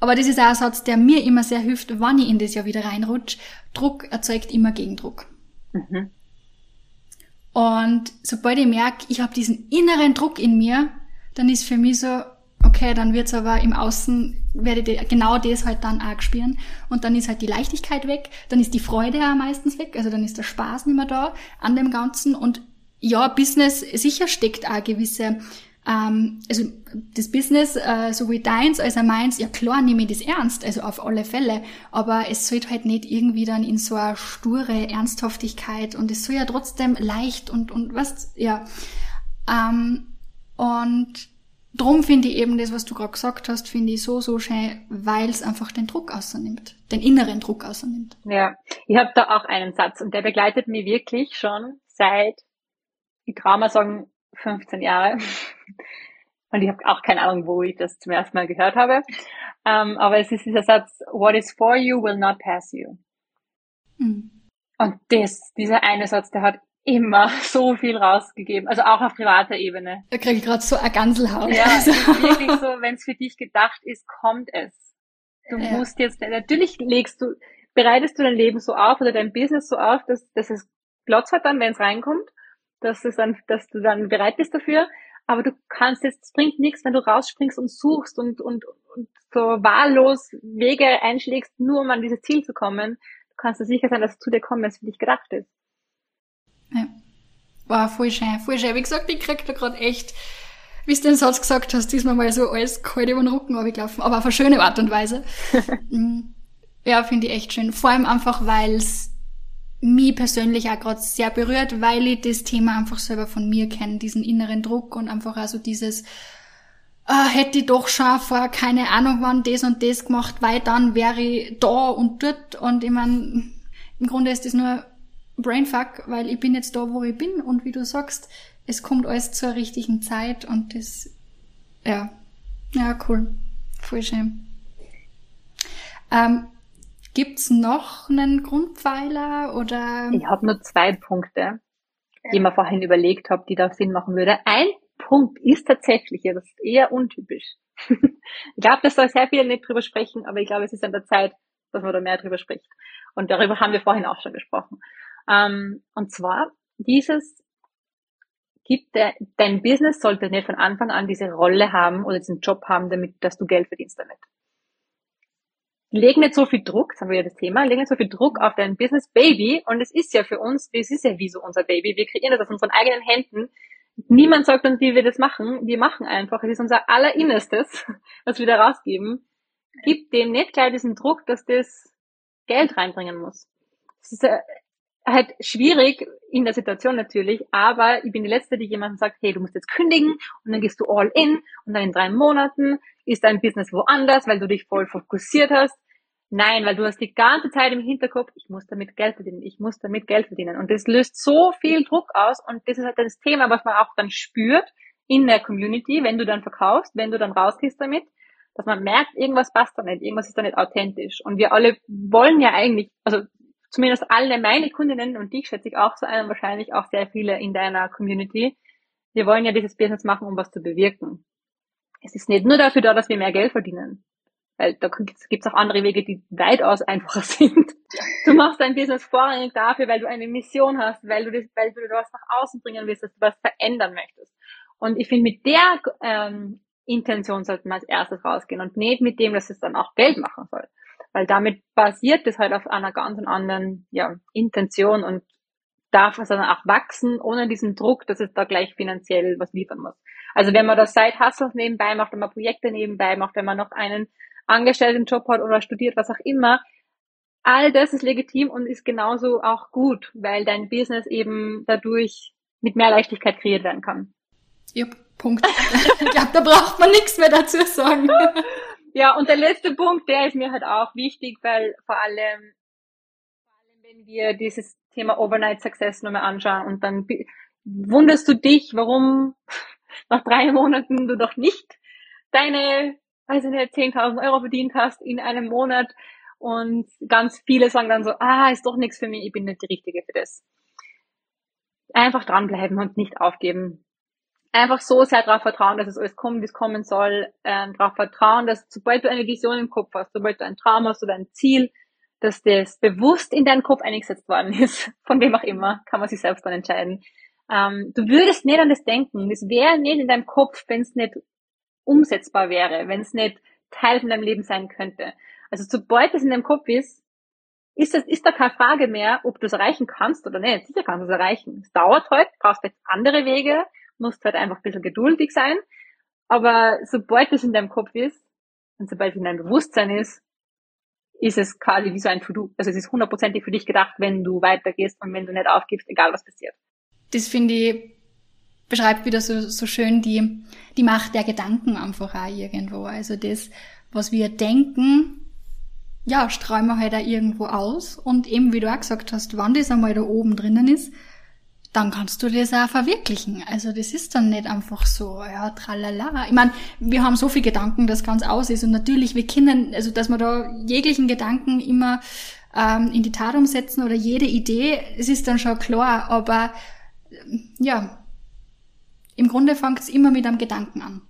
A: aber das ist auch ein Satz, der mir immer sehr hilft, wann ich in das Jahr wieder reinrutsche. Druck erzeugt immer Gegendruck. Mhm. Und sobald ich merke, ich habe diesen inneren Druck in mir, dann ist für mich so, okay, dann wird's aber im Außen, werde ich genau das halt dann auch spüren. Und dann ist halt die Leichtigkeit weg, dann ist die Freude auch meistens weg, also dann ist der Spaß nicht mehr da an dem Ganzen. Und ja, Business sicher steckt auch gewisse ähm, also das Business, äh, so wie deins, als er meins, ja klar nehme ich das ernst, also auf alle Fälle, aber es sollte halt nicht irgendwie dann in so eine sture Ernsthaftigkeit und es soll ja trotzdem leicht und, und was, ja. Ähm, und drum finde ich eben das, was du gerade gesagt hast, finde ich so, so schön, weil es einfach den Druck außernimmt, den inneren Druck außernimmt.
B: Ja, ich habe da auch einen Satz und der begleitet mich wirklich schon seit, ich traue mal sagen, 15 Jahre. Und ich habe auch keine Ahnung, wo ich das zum ersten Mal gehört habe. Um, ähm, aber es ist dieser Satz, what is for you will not pass you. Mhm. Und das, dieser eine Satz, der hat immer so viel rausgegeben, also auch auf privater Ebene.
A: Da kriege ich gerade so ein Ganselhaut.
B: Ja, ist wirklich so, wenn es für dich gedacht ist, kommt es. Du ja. musst jetzt, natürlich legst du, bereitest du dein Leben so auf oder dein Business so auf, dass, dass es hat dann, wenn es reinkommt dass, es dann, dass du dann bereit bist dafür. aber du kannst jetzt, es bringt nichts, wenn du rausspringst und suchst und, und, und so wahllos Wege einschlägst, nur um an dieses Ziel zu kommen. Du kannst dir sicher sein, dass es zu dir kommt, wenn es für dich gedacht ist.
A: Ja. Wow, voll schön, voll schön. Wie gesagt, ich krieg da gerade echt, wie du den Satz gesagt hast, diesmal mal so alles kalt über den Rücken runtergelaufen, aber auf eine schöne Art und Weise. Mm. ja, finde ich echt schön. Vor allem einfach, weil es mich persönlich auch gerade sehr berührt, weil ich das Thema einfach selber von mir kenne, diesen inneren Druck und einfach also dieses, ah, hätte ich doch schon vor keine Ahnung wann das und das gemacht, weil dann wäre ich da und dort und ich mein, im Grunde ist das nur Brainfuck, weil ich bin jetzt da, wo ich bin und wie du sagst, es kommt alles zur richtigen Zeit und das, ja, ja, cool. Voll schön. Ähm, Gibt's noch einen Grundpfeiler oder?
B: Ich habe nur zwei Punkte, die mir vorhin überlegt habe, die da Sinn machen würde. Ein Punkt ist tatsächlich, ja, das ist eher untypisch. ich glaube, dass da sehr viele nicht drüber sprechen, aber ich glaube, es ist an der Zeit, dass man da mehr drüber spricht. Und darüber haben wir vorhin auch schon gesprochen. Ähm, und zwar dieses gibt der, dein Business sollte nicht von Anfang an diese Rolle haben oder diesen Job haben, damit, dass du Geld verdienst damit legen nicht so viel Druck, das haben wir ja das Thema, legen nicht so viel Druck auf dein Business Baby und es ist ja für uns, es ist ja wie so unser Baby, wir kreieren das aus unseren eigenen Händen. Niemand sagt uns, wie wir das machen, wir machen einfach, es ist unser allerinnerstes, was wir da rausgeben. Gib dem nicht gleich diesen Druck, dass das Geld reinbringen muss. Das ist halt schwierig in der Situation natürlich, aber ich bin die Letzte, die jemandem sagt, hey, du musst jetzt kündigen und dann gehst du all in und dann in drei Monaten ist dein Business woanders, weil du dich voll fokussiert hast. Nein, weil du hast die ganze Zeit im Hinterkopf, ich muss damit Geld verdienen, ich muss damit Geld verdienen. Und das löst so viel Druck aus und das ist halt das Thema, was man auch dann spürt in der Community, wenn du dann verkaufst, wenn du dann rausgehst damit, dass man merkt, irgendwas passt da nicht, irgendwas ist da nicht authentisch. Und wir alle wollen ja eigentlich, also zumindest alle meine Kundinnen und dich schätze ich auch so ein, wahrscheinlich auch sehr viele in deiner Community. Wir wollen ja dieses Business machen, um was zu bewirken. Es ist nicht nur dafür da, dass wir mehr Geld verdienen. Weil da gibt es auch andere Wege, die weitaus einfacher sind. Du machst dein Business vorrangig dafür, weil du eine Mission hast, weil du, das, weil du was nach außen bringen willst, dass du was verändern möchtest. Und ich finde, mit der ähm, Intention sollte man als erstes rausgehen und nicht mit dem, dass es dann auch Geld machen soll weil damit basiert es halt auf einer ganz anderen ja, Intention und darf es dann auch wachsen, ohne diesen Druck, dass es da gleich finanziell was liefern muss. Also wenn man das Side Hustles nebenbei macht, wenn man Projekte nebenbei macht, wenn man noch einen angestellten Job hat oder studiert, was auch immer, all das ist legitim und ist genauso auch gut, weil dein Business eben dadurch mit mehr Leichtigkeit kreiert werden kann.
A: Ja, Punkt. ich glaube, da braucht man nichts mehr dazu sagen.
B: Ja, und der letzte Punkt, der ist mir halt auch wichtig, weil vor allem, wenn wir dieses Thema Overnight Success nochmal anschauen und dann wunderst du dich, warum nach drei Monaten du doch nicht deine, weiß ich nicht, 10.000 Euro verdient hast in einem Monat und ganz viele sagen dann so, ah, ist doch nichts für mich, ich bin nicht die Richtige für das. Einfach dranbleiben und nicht aufgeben einfach so sehr darauf vertrauen, dass es alles kommt, wie es kommen soll, ähm, darauf vertrauen, dass sobald du eine Vision im Kopf hast, sobald du ein Traum hast oder ein Ziel, dass das bewusst in deinen Kopf eingesetzt worden ist, von wem auch immer, kann man sich selbst dann entscheiden. Ähm, du würdest nicht an das denken, das wäre nicht in deinem Kopf, wenn es nicht umsetzbar wäre, wenn es nicht Teil von deinem Leben sein könnte. Also sobald es in deinem Kopf ist, ist, das, ist da keine Frage mehr, ob du es erreichen kannst oder nicht. Sicher kannst du es erreichen. Es dauert halt, brauchst jetzt andere Wege, musst halt einfach ein bisschen geduldig sein. Aber sobald es in deinem Kopf ist und sobald es in deinem Bewusstsein ist, ist es quasi wie so ein To-Do. Also es ist hundertprozentig für dich gedacht, wenn du weitergehst und wenn du nicht aufgibst, egal was passiert.
A: Das finde ich beschreibt wieder so, so schön die, die Macht der Gedanken einfach auch irgendwo. Also das, was wir denken, ja, strahlen wir halt auch irgendwo aus. Und eben, wie du auch gesagt hast, wann das einmal da oben drinnen ist, dann kannst du das auch verwirklichen. Also das ist dann nicht einfach so, ja, tralala. Ich meine, wir haben so viel Gedanken, dass ganz aus ist. Und natürlich, wir können, also dass wir da jeglichen Gedanken immer ähm, in die Tat umsetzen oder jede Idee, es ist dann schon klar. Aber ja, im Grunde fängt es immer mit einem Gedanken an.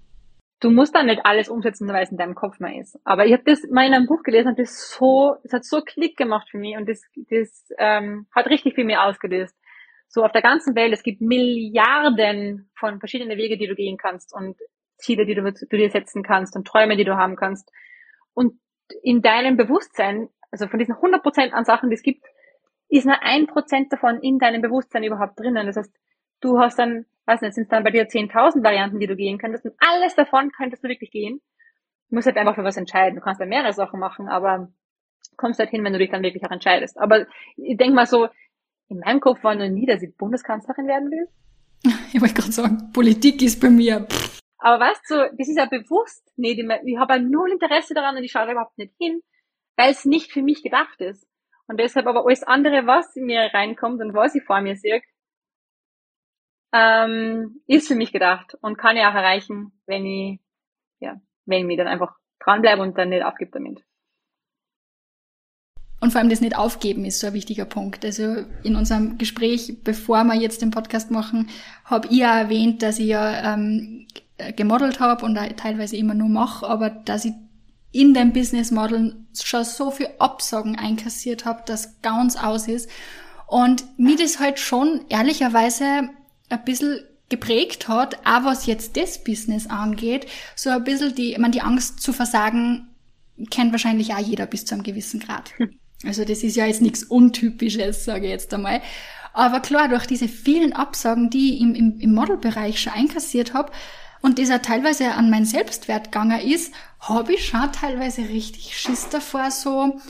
B: Du musst dann nicht alles umsetzen, weil es in deinem Kopf mehr ist. Aber ich habe das mal in einem Buch gelesen und das so, es hat so Klick gemacht für mich und das, das ähm, hat richtig viel mehr ausgelöst So auf der ganzen Welt, es gibt Milliarden von verschiedenen Wege, die du gehen kannst und Ziele, die du, du dir setzen kannst und Träume, die du haben kannst. Und in deinem Bewusstsein, also von diesen 100 Prozent an Sachen, die es gibt, ist nur ein Prozent davon in deinem Bewusstsein überhaupt drinnen. Das heißt, du hast dann, weiß nicht, sind es dann bei dir 10.000 Varianten, die du gehen könntest und alles davon könntest du wirklich gehen. Du musst halt einfach für was entscheiden. Du kannst dann mehrere Sachen machen, aber kommst halt hin, wenn du dich dann wirklich auch entscheidest. Aber ich denke mal so, in meinem Kopf war noch nie, dass ich Bundeskanzlerin werden will.
A: Ich wollte gerade sagen, Politik ist bei mir. Pff.
B: Aber weißt du, das ist ja bewusst nicht. Ich habe null Interesse daran und ich schaue da überhaupt nicht hin, weil es nicht für mich gedacht ist. Und deshalb aber alles andere, was in mir reinkommt und was ich vor mir sehe, ähm, ist für mich gedacht und kann ich auch erreichen, wenn ich, ja, wenn ich mich dann einfach dranbleibe und dann nicht aufgebe damit.
A: Und vor allem das nicht aufgeben ist so ein wichtiger Punkt. Also in unserem Gespräch, bevor wir jetzt den Podcast machen, habe ich ja erwähnt, dass ich ja ähm, gemodelt habe und teilweise immer nur mache, aber dass ich in dem Business Model schon so viel Absagen einkassiert habe, dass ganz aus ist. Und mir das halt schon ehrlicherweise ein bisschen geprägt hat, auch was jetzt das Business angeht, so ein bisschen die, man die Angst zu versagen kennt wahrscheinlich auch jeder bis zu einem gewissen Grad. Also das ist ja jetzt nichts Untypisches, sage ich jetzt einmal. Aber klar, durch diese vielen Absagen, die ich im, im, im Modelbereich schon einkassiert habe, und das auch teilweise an meinen Selbstwert gegangen ist, habe ich schon teilweise richtig Schiss davor, so,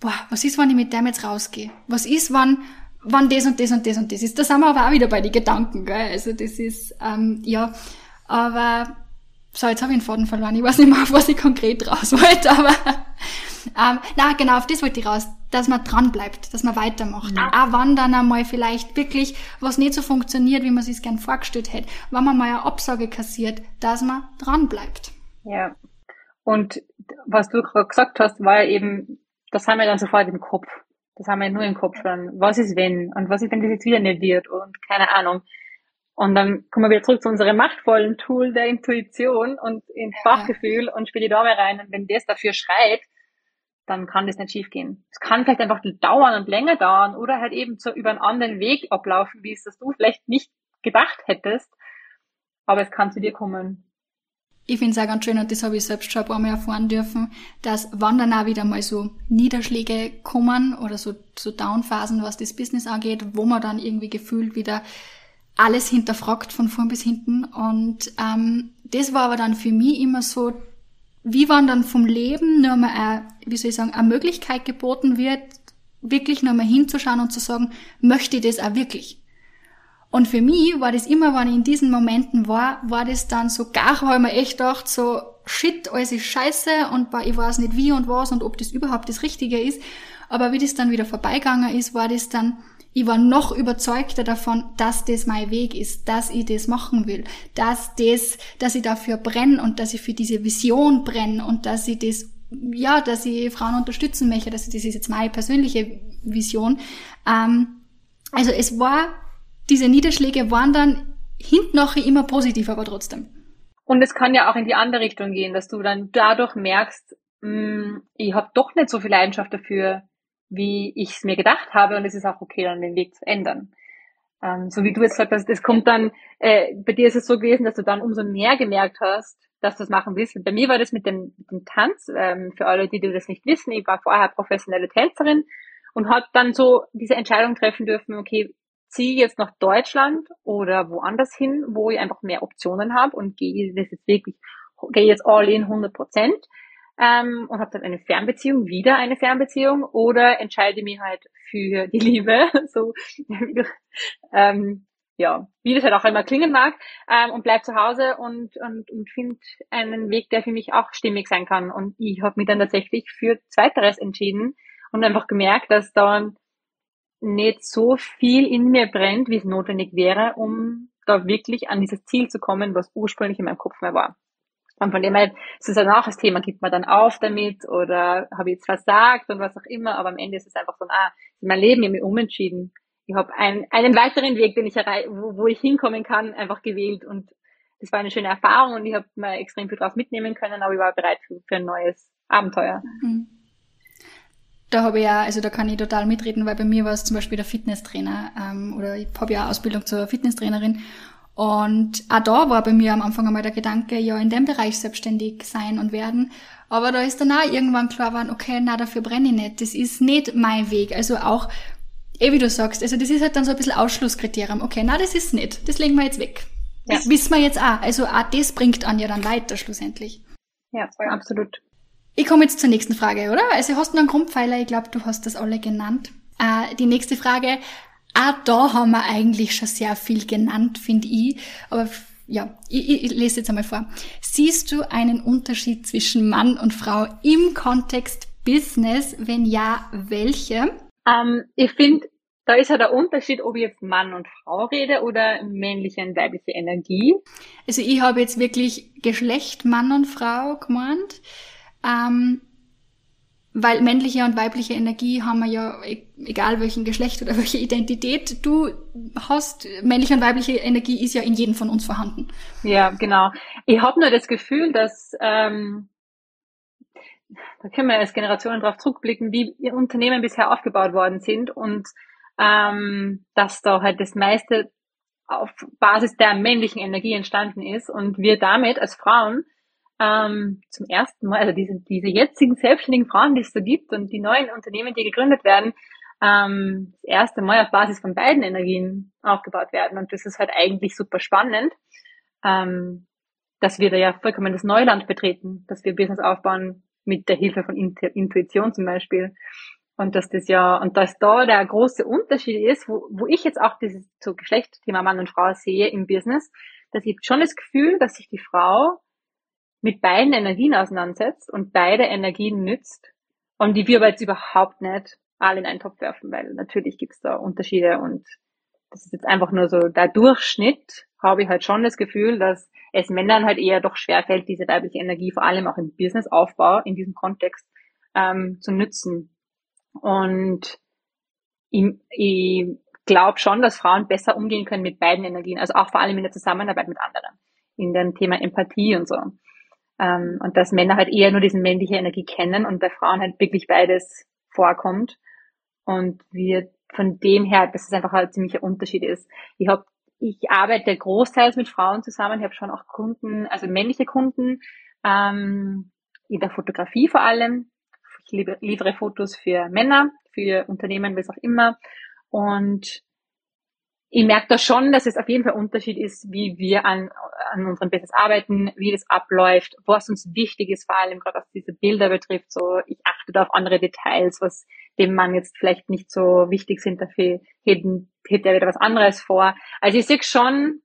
A: boah, was ist, wenn ich mit dem jetzt rausgehe? Was ist, wenn, wann das und das und das und das ist? Da sind wir aber auch wieder bei den Gedanken, gell? Also das ist, ähm, ja, aber so, jetzt habe ich den Faden verloren. Ich weiß nicht mehr, auf was ich konkret raus wollte, aber ähm, na genau, auf das wollte ich raus, dass man dran bleibt, dass man weitermacht. Ja. Auch wenn dann einmal vielleicht wirklich was nicht so funktioniert, wie man sich gern vorgestellt hätte, wenn man mal eine Absage kassiert, dass man dran bleibt.
B: Ja. Und was du gerade gesagt hast, war eben, das haben wir dann sofort im Kopf. Das haben wir nur im Kopf dann. Was ist wenn? Und was ist, wenn das jetzt wieder nicht wird? Und keine Ahnung. Und dann kommen wir wieder zurück zu unserem machtvollen Tool der Intuition und ins Bauchgefühl und spiele die Daumen rein. Und wenn das dafür schreit, dann kann das nicht schiefgehen. Es kann vielleicht einfach dauern und länger dauern oder halt eben so über einen anderen Weg ablaufen, wie es das du vielleicht nicht gedacht hättest. Aber es kann zu dir kommen.
A: Ich finde es auch ganz schön, und das habe ich selbst schon ein paar Mal erfahren dürfen, dass wann dann auch wieder mal so Niederschläge kommen oder so, so Downphasen, was das Business angeht, wo man dann irgendwie gefühlt wieder alles hinterfragt von vorn bis hinten. Und ähm, das war aber dann für mich immer so wie wann dann vom Leben nur mal, eine, wie soll ich sagen, eine Möglichkeit geboten wird, wirklich nur mal hinzuschauen und zu sagen, möchte ich das auch wirklich? Und für mich war das immer, wenn ich in diesen Momenten war, war das dann so gar, ich mir echt gedacht, so, shit, alles ist scheiße und ich weiß nicht wie und was und ob das überhaupt das Richtige ist. Aber wie das dann wieder vorbeigegangen ist, war das dann, ich war noch überzeugter davon, dass das mein Weg ist, dass ich das machen will, dass das, dass ich dafür brenne und dass ich für diese Vision brenne und dass ich das, ja, dass ich Frauen unterstützen möchte, dass ich, das ist jetzt meine persönliche Vision. Ähm, also es war, diese Niederschläge waren dann hinten nachher immer positiv, aber trotzdem.
B: Und es kann ja auch in die andere Richtung gehen, dass du dann dadurch merkst, mh, hm, ich habe doch nicht so viel Leidenschaft dafür, wie ich es mir gedacht habe und es ist auch okay, dann den Weg zu ändern. Ähm, so wie du jetzt gesagt hast, das kommt dann, äh, bei dir ist es so gewesen, dass du dann umso mehr gemerkt hast, dass du das machen willst. bei mir war das mit dem, mit dem Tanz, ähm, für alle, die, die das nicht wissen, ich war vorher professionelle Tänzerin und habe dann so diese Entscheidung treffen dürfen, okay, ziehe jetzt nach Deutschland oder woanders hin, wo ich einfach mehr Optionen habe und gehe jetzt wirklich, gehe jetzt all in 100 Prozent ähm, und habe dann eine Fernbeziehung, wieder eine Fernbeziehung oder entscheide mich halt für die Liebe, so ähm, ja, wie das halt auch immer klingen mag, ähm, und bleib zu Hause und, und, und finde einen Weg, der für mich auch stimmig sein kann. Und ich habe mich dann tatsächlich für Zweiteres entschieden und einfach gemerkt, dass da nicht so viel in mir brennt, wie es notwendig wäre, um da wirklich an dieses Ziel zu kommen, was ursprünglich in meinem Kopf mehr war. Und von dem her ist es dann auch das Thema, gibt man dann auf damit oder habe ich jetzt versagt und was auch immer, aber am Ende ist es einfach so, ah, mein Leben ich mir umentschieden. Ich habe ein, einen weiteren Weg, den ich wo, wo ich hinkommen kann, einfach gewählt und das war eine schöne Erfahrung und ich habe mir extrem viel draus mitnehmen können, aber ich war bereit für, für ein neues Abenteuer. Mhm.
A: da habe ich ja, also da kann ich total mitreden, weil bei mir war es zum Beispiel der Fitnesstrainer ähm, oder ich habe ja Ausbildung zur Fitnesstrainerin und auch da war bei mir am Anfang einmal der Gedanke, ja, in dem Bereich selbstständig sein und werden. Aber da ist dann auch irgendwann klar geworden, okay, na, dafür brenne ich nicht. Das ist nicht mein Weg. Also auch, eh wie du sagst, also das ist halt dann so ein bisschen Ausschlusskriterium. Okay, na, das ist nicht. Das legen wir jetzt weg. Ja. Das wissen wir jetzt auch. Also auch das bringt an ja dann weiter schlussendlich.
B: Ja, absolut.
A: Ich komme jetzt zur nächsten Frage, oder? Also hast du einen Grundpfeiler, ich glaube, du hast das alle genannt. Äh, die nächste Frage, auch da haben wir eigentlich schon sehr viel genannt, finde ich. Aber ja, ich, ich lese jetzt einmal vor. Siehst du einen Unterschied zwischen Mann und Frau im Kontext Business? Wenn ja, welche?
B: Ähm, ich finde, da ist ja der Unterschied, ob ich jetzt Mann und Frau rede oder männliche und weibliche Energie.
A: Also ich habe jetzt wirklich Geschlecht Mann und Frau gemeint. Ähm, weil männliche und weibliche Energie haben wir ja, e-, egal welchen Geschlecht oder welche Identität du hast, männliche und weibliche Energie ist ja in jedem von uns vorhanden.
B: Ja, genau. Ich habe nur das Gefühl, dass ähm, da können wir als Generationen darauf zurückblicken, wie Unternehmen bisher aufgebaut worden sind und ähm, dass da halt das meiste auf Basis der männlichen Energie entstanden ist und wir damit als Frauen ähm, zum ersten Mal, also diese, diese jetzigen selbstständigen Frauen, die es so gibt und die neuen Unternehmen, die gegründet werden, ähm, das erste Mal auf Basis von beiden Energien aufgebaut werden. Und das ist halt eigentlich super spannend, ähm, dass wir da ja vollkommen das Neuland betreten, dass wir Business aufbauen mit der Hilfe von Intuition zum Beispiel. Und dass das ja, und dass da der große Unterschied ist, wo, wo ich jetzt auch dieses so Geschlechtsthema Mann und Frau sehe im Business, dass ich schon das Gefühl, dass sich die Frau mit beiden Energien auseinandersetzt und beide Energien nützt und die wir aber jetzt überhaupt nicht alle in einen Topf werfen, weil natürlich gibt's da Unterschiede und das ist jetzt einfach nur so der Durchschnitt, habe ich halt schon das Gefühl, dass es Männern halt eher doch schwerfällt, diese weibliche Energie vor allem auch im Businessaufbau in diesem Kontext ähm, zu nützen. Und ich, ich glaube schon, dass Frauen besser umgehen können mit beiden Energien, also auch vor allem in der Zusammenarbeit mit anderen, in dem Thema Empathie und so. Ähm, und dass Männer halt eher nur diese männliche Energie kennen und bei Frauen halt wirklich beides vorkommt. Und wir von dem her, dass es einfach ein ziemlicher Unterschied ist. Ich habe, ich arbeite großteils mit Frauen zusammen. Ich habe schon auch Kunden, also männliche Kunden, ähm, in der Fotografie vor allem. Ich liefere Fotos für Männer, für Unternehmen, was auch immer. Und ich merke da schon, dass es auf jeden Fall Unterschied ist, wie wir an, an unserem Business arbeiten, wie das abläuft, was uns wichtig ist, vor allem gerade was diese Bilder betrifft. So, ich achte da auf andere Details, was dem Mann jetzt vielleicht nicht so wichtig sind, dafür hätten, hätte er wieder was anderes vor. Also ich sehe schon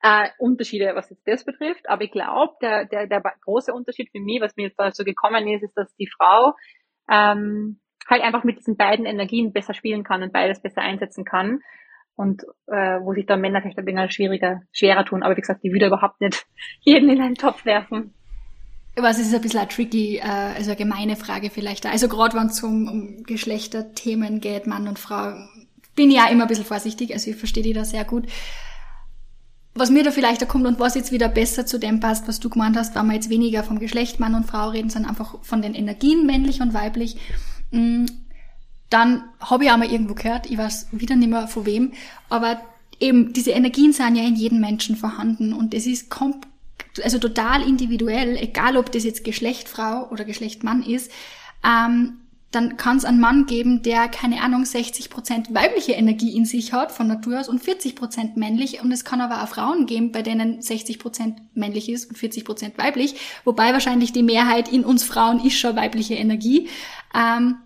B: äh, Unterschiede, was jetzt das betrifft, aber ich glaube, der, der, der große Unterschied für mich, was mir jetzt dazu gekommen ist, ist, dass die Frau ähm, halt einfach mit diesen beiden Energien besser spielen kann und beides besser einsetzen kann und äh, wo sich da Männer vielleicht ein bisschen schwieriger, schwerer tun. Aber wie gesagt, die würde überhaupt nicht jeden in einen Topf werfen.
A: Was ist ein bisschen eine tricky, äh, also eine gemeine Frage vielleicht. Also gerade wenn es um, um Geschlechterthemen geht, Mann und Frau, bin ich ja immer ein bisschen vorsichtig, also ich verstehe die da sehr gut. Was mir da vielleicht da kommt und was jetzt wieder besser zu dem passt, was du gemeint hast, wenn wir jetzt weniger vom Geschlecht Mann und Frau reden, sondern einfach von den Energien männlich und weiblich. Dann habe ich auch mal irgendwo gehört, ich weiß wieder nicht mehr von wem, aber eben diese Energien sind ja in jedem Menschen vorhanden und es ist komp also total individuell, egal ob das jetzt Geschlecht Frau oder Geschlecht Mann ist, ähm, dann kann es einen Mann geben, der, keine Ahnung, 60 Prozent weibliche Energie in sich hat, von Natur aus, und 40 Prozent männlich. Und es kann aber auch Frauen geben, bei denen 60 Prozent männlich ist und 40 Prozent weiblich. Wobei wahrscheinlich die Mehrheit in uns Frauen ist schon weibliche Energie. Ähm,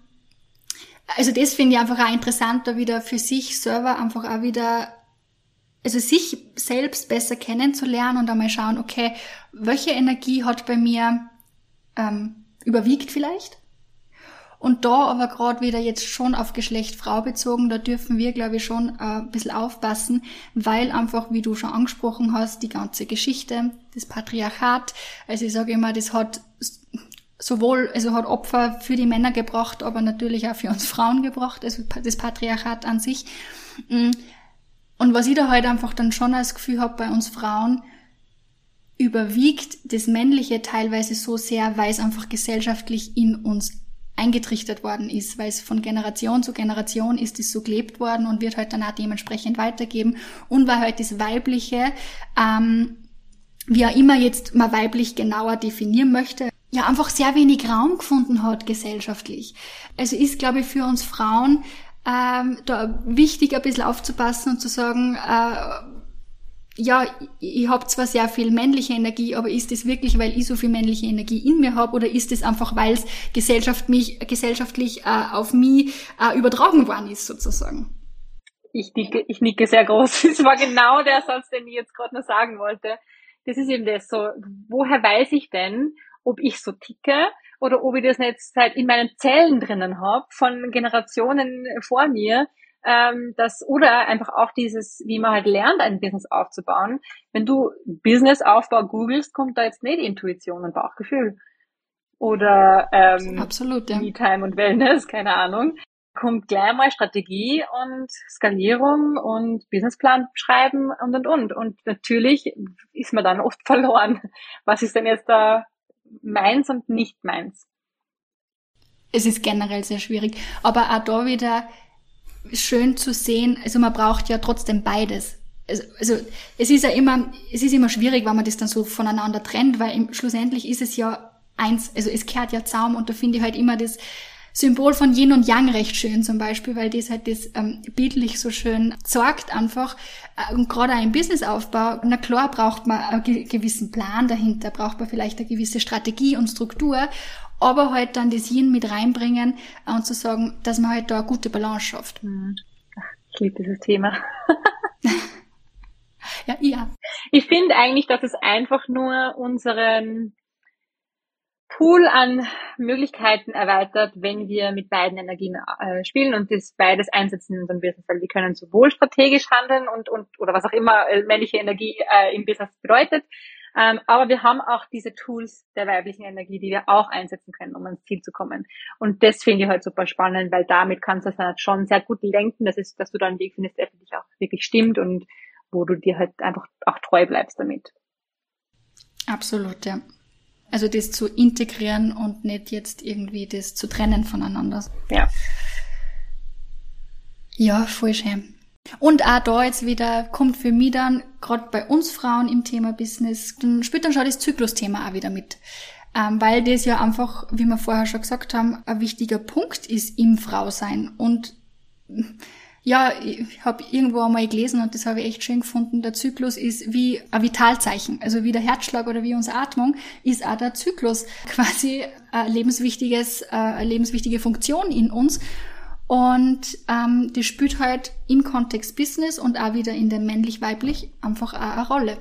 A: also das finde ich einfach auch interessant, da wieder für sich selber einfach auch wieder, also sich selbst besser kennenzulernen und einmal schauen, okay, welche Energie hat bei mir ähm, überwiegt vielleicht? Und da aber gerade wieder jetzt schon auf Geschlecht Frau bezogen, da dürfen wir, glaube ich, schon äh, ein bisschen aufpassen, weil einfach, wie du schon angesprochen hast, die ganze Geschichte, das Patriarchat, also ich sage immer, das hat sowohl, also hat Opfer für die Männer gebracht, aber natürlich auch für uns Frauen gebracht, also das Patriarchat an sich. Mm. Und was ich da halt einfach dann schon als Gefühl habe bei uns Frauen, überwiegt das Männliche teilweise so sehr, weil es einfach gesellschaftlich in uns eingetrichtert worden ist, weil es von Generation zu Generation ist es so gelebt worden und wird halt dann auch dementsprechend weitergeben und weil halt das Weibliche, ähm, wie auch immer jetzt mal weiblich genauer definieren möchte, ja einfach sehr wenig Raum gefunden hat gesellschaftlich. Also ist, glaube ich, für uns Frauen ähm, da wichtig, ein bisschen aufzupassen und zu sagen, äh, ja, ich habe zwar sehr viel männliche Energie, aber ist es wirklich, weil ich so viel männliche Energie in mir habe oder ist es einfach, weil es Gesellschaft mich, gesellschaftlich äh, auf mich äh, übertragen worden ist, sozusagen?
B: Ich nicke, ich nicke sehr groß. Das war genau der Satz, den ich jetzt gerade noch sagen wollte. Das ist eben das so, woher weiß ich denn, ob ich so ticke oder ob ich das nicht seit in meinen Zellen drinnen habe, von Generationen vor mir, ähm, das oder einfach auch dieses, wie man halt lernt, ein Business aufzubauen. Wenn du Businessaufbau googelst, kommt da jetzt nicht Intuition und Bauchgefühl oder ähm,
A: Absolut, ja.
B: Me-Time und Wellness, keine Ahnung. Kommt gleich mal Strategie und Skalierung und Businessplan schreiben und und und. Und natürlich ist man dann oft verloren. Was ist denn jetzt da meins und nicht meins?
A: Es ist generell sehr schwierig. Aber auch da wieder schön zu sehen, also man braucht ja trotzdem beides. Also, also es ist ja immer, es ist immer schwierig, wenn man das dann so voneinander trennt, weil im, schlussendlich ist es ja eins, also es kehrt ja zusammen und da finde ich halt immer das Symbol von Yin und Yang recht schön zum Beispiel, weil das halt das ähm, bildlich so schön sorgt einfach. Äh, und gerade auch im Businessaufbau, na klar braucht man einen gewissen Plan dahinter, braucht man vielleicht eine gewisse Strategie und Struktur aber halt dann das Yin mit reinbringen und zu sagen, dass man halt da eine gute Balance schafft.
B: Hm. Ich liebe dieses Thema.
A: ja, ja.
B: Ich finde eigentlich, dass es einfach nur unseren Pool an Möglichkeiten erweitert, wenn wir mit beiden Energien äh, spielen und das beides einsetzen in unserem Business, weil wir können sowohl strategisch handeln und, und oder was auch immer äh, männliche Energie äh, im Business bedeutet, ähm, aber wir haben auch diese Tools der weiblichen Energie, die wir auch einsetzen können, um ans Ziel zu kommen. Und das finde ich halt super spannend, weil damit kannst du das halt schon sehr gut lenken, das ist, dass du da einen Weg findest, der für dich auch wirklich stimmt und wo du dir halt einfach auch treu bleibst damit.
A: Absolut, ja. Also das zu integrieren und nicht jetzt irgendwie das zu trennen voneinander.
B: Ja.
A: Ja, voll schön. Und auch da jetzt wieder kommt für mich dann, gerade bei uns Frauen im Thema Business, dann spielt dann schon das Zyklusthema auch wieder mit. Ähm, weil das ja einfach, wie wir vorher schon gesagt haben, ein wichtiger Punkt ist im Frausein. Und ja, ich habe irgendwo einmal gelesen und das habe ich echt schön gefunden. Der Zyklus ist wie ein Vitalzeichen, also wie der Herzschlag oder wie unsere Atmung ist auch der Zyklus quasi ein lebenswichtiges, äh, eine lebenswichtige Funktion in uns. Und ähm, die spielt halt im Kontext Business und auch wieder in dem männlich-weiblich einfach auch eine Rolle.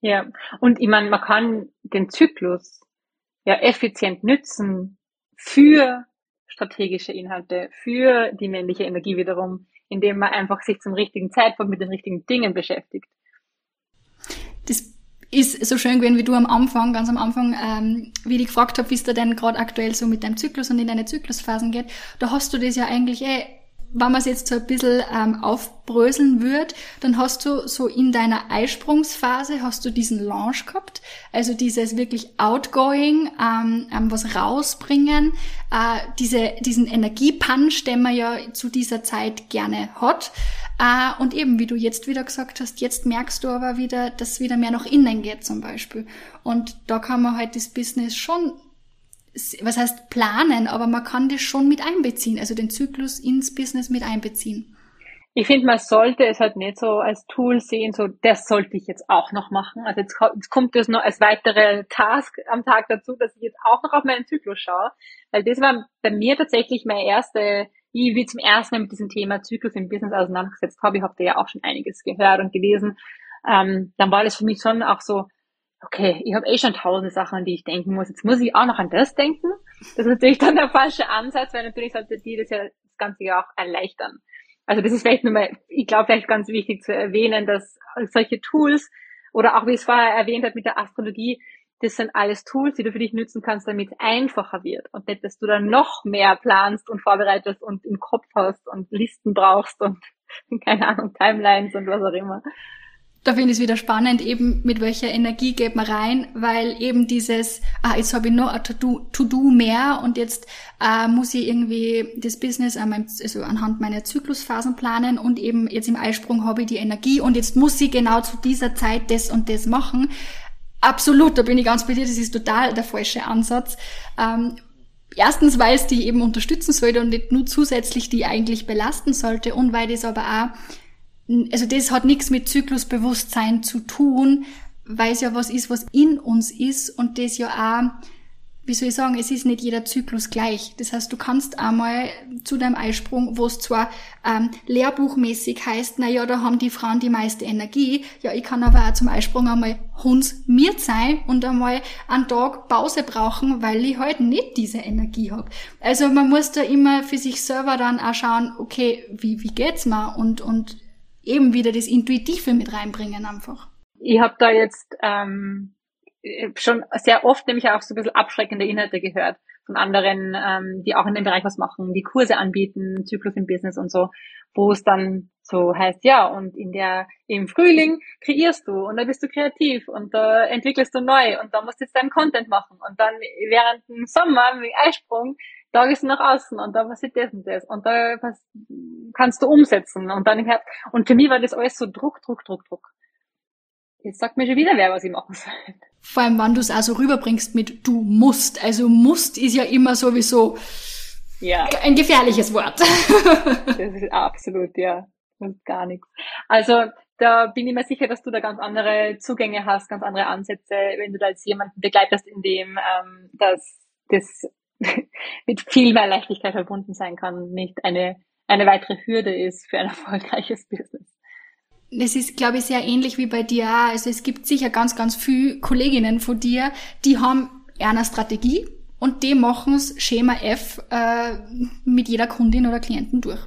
B: Ja, und ich meine, man kann den Zyklus ja effizient nützen für strategische Inhalte, für die männliche Energie wiederum, indem man einfach sich zum richtigen Zeitpunkt mit den richtigen Dingen beschäftigt.
A: Das ist so schön gewesen wie du am Anfang, ganz am Anfang, ähm, wie ich gefragt habe, wie es da denn gerade aktuell so mit deinem Zyklus und in deine Zyklusphasen geht. Da hast du das ja eigentlich eh, wenn man es jetzt so ein bisschen ähm, aufbröseln würde, dann hast du so in deiner Eisprungsphase hast du diesen Launch gehabt, also dieses wirklich outgoing, ähm, ähm, was rausbringen, äh, diese, diesen Energiepunch, den man ja zu dieser Zeit gerne hat. Ah, und eben, wie du jetzt wieder gesagt hast, jetzt merkst du aber wieder, dass wieder mehr nach innen geht zum Beispiel. Und da kann man halt das Business schon, was heißt planen, aber man kann das schon mit einbeziehen, also den Zyklus ins Business mit einbeziehen.
B: Ich finde, man sollte es halt nicht so als Tool sehen, so das sollte ich jetzt auch noch machen. Also jetzt, jetzt kommt das noch als weitere Task am Tag dazu, dass ich jetzt auch noch auf meinen Zyklus schaue. Weil das war bei mir tatsächlich meine erste wie wir zum ersten Mal mit diesem Thema Zyklus im Business auseinandergesetzt habe, ich habe da ja auch schon einiges gehört und gelesen, ähm, dann war das für mich schon auch so, okay, ich habe eh schon tausende Sachen, an die ich denken muss. Jetzt muss ich auch noch an das denken. Das ist natürlich dann der falsche Ansatz, weil natürlich sollte die das ja das Ganze ja auch erleichtern. Also das ist vielleicht nur mal, ich glaube vielleicht ganz wichtig zu erwähnen, dass solche Tools oder auch wie es vorher erwähnt hat mit der Astrologie, das sind alles Tools, die du für dich nutzen kannst, damit es einfacher wird und nicht, dass du dann noch mehr planst und vorbereitest und im Kopf hast und Listen brauchst und keine Ahnung, Timelines und was auch immer.
A: Da finde ich es wieder spannend, eben mit welcher Energie geht man rein, weil eben dieses, ah, jetzt habe ich noch ein To-Do to mehr und jetzt äh, muss ich irgendwie das Business an meinem, also anhand meiner Zyklusphasen planen und eben jetzt im Eisprung habe ich die Energie und jetzt muss ich genau zu dieser Zeit das und das machen. Absolut, da bin ich ganz bei dir, das ist total der falsche Ansatz. Ähm, erstens, weil es die eben unterstützen sollte und nicht nur zusätzlich die eigentlich belasten sollte und weil das aber auch also das hat nichts mit Zyklusbewusstsein zu tun, weil es ja was ist, was in uns ist und das ja auch, wie soll ich sagen, es ist nicht jeder Zyklus gleich. Das heißt, du kannst einmal zu deinem Eisprung, wo es zwar ähm, lehrbuchmäßig heißt, na ja, da haben die Frauen die meiste Energie, ja, ich kann aber auch zum Eisprung einmal hundsmiert sein und einmal einen Tag Pause brauchen, weil ich halt nicht diese Energie habe. Also man muss da immer für sich selber dann auch schauen, okay, wie, wie geht's mir und, und eben wieder das Intuitive mit reinbringen einfach.
B: Ich habe da jetzt ähm, schon sehr oft nämlich auch so ein bisschen abschreckende Inhalte gehört von anderen, ähm, die auch in dem Bereich was machen, die Kurse anbieten, Zyklus im Business und so, wo es dann so heißt, ja, und in der, im Frühling kreierst du und da bist du kreativ und da entwickelst du neu und da musst du jetzt deinen Content machen und dann während dem Sommer mit Eisprung da gehst du nach außen und da passiert das und das und da kannst du umsetzen und dann im Herbst. Und für mich war das alles so Druck, Druck, Druck, Druck. Jetzt sagt mir schon wieder wer, was ich machen soll.
A: Vor allem, wenn du es also rüberbringst mit du musst. Also musst ist ja immer sowieso ja. ein gefährliches Wort.
B: das ist absolut, ja. Und gar nichts. Also da bin ich mir sicher, dass du da ganz andere Zugänge hast, ganz andere Ansätze, wenn du da jetzt jemanden begleitest, in dem ähm, dass das mit viel mehr Leichtigkeit verbunden sein kann, nicht eine, eine weitere Hürde ist für ein erfolgreiches Business.
A: Es ist, glaube ich, sehr ähnlich wie bei dir. Also es gibt sicher ganz, ganz viele Kolleginnen von dir, die haben eine Strategie und die machen es Schema F äh, mit jeder Kundin oder Klienten durch.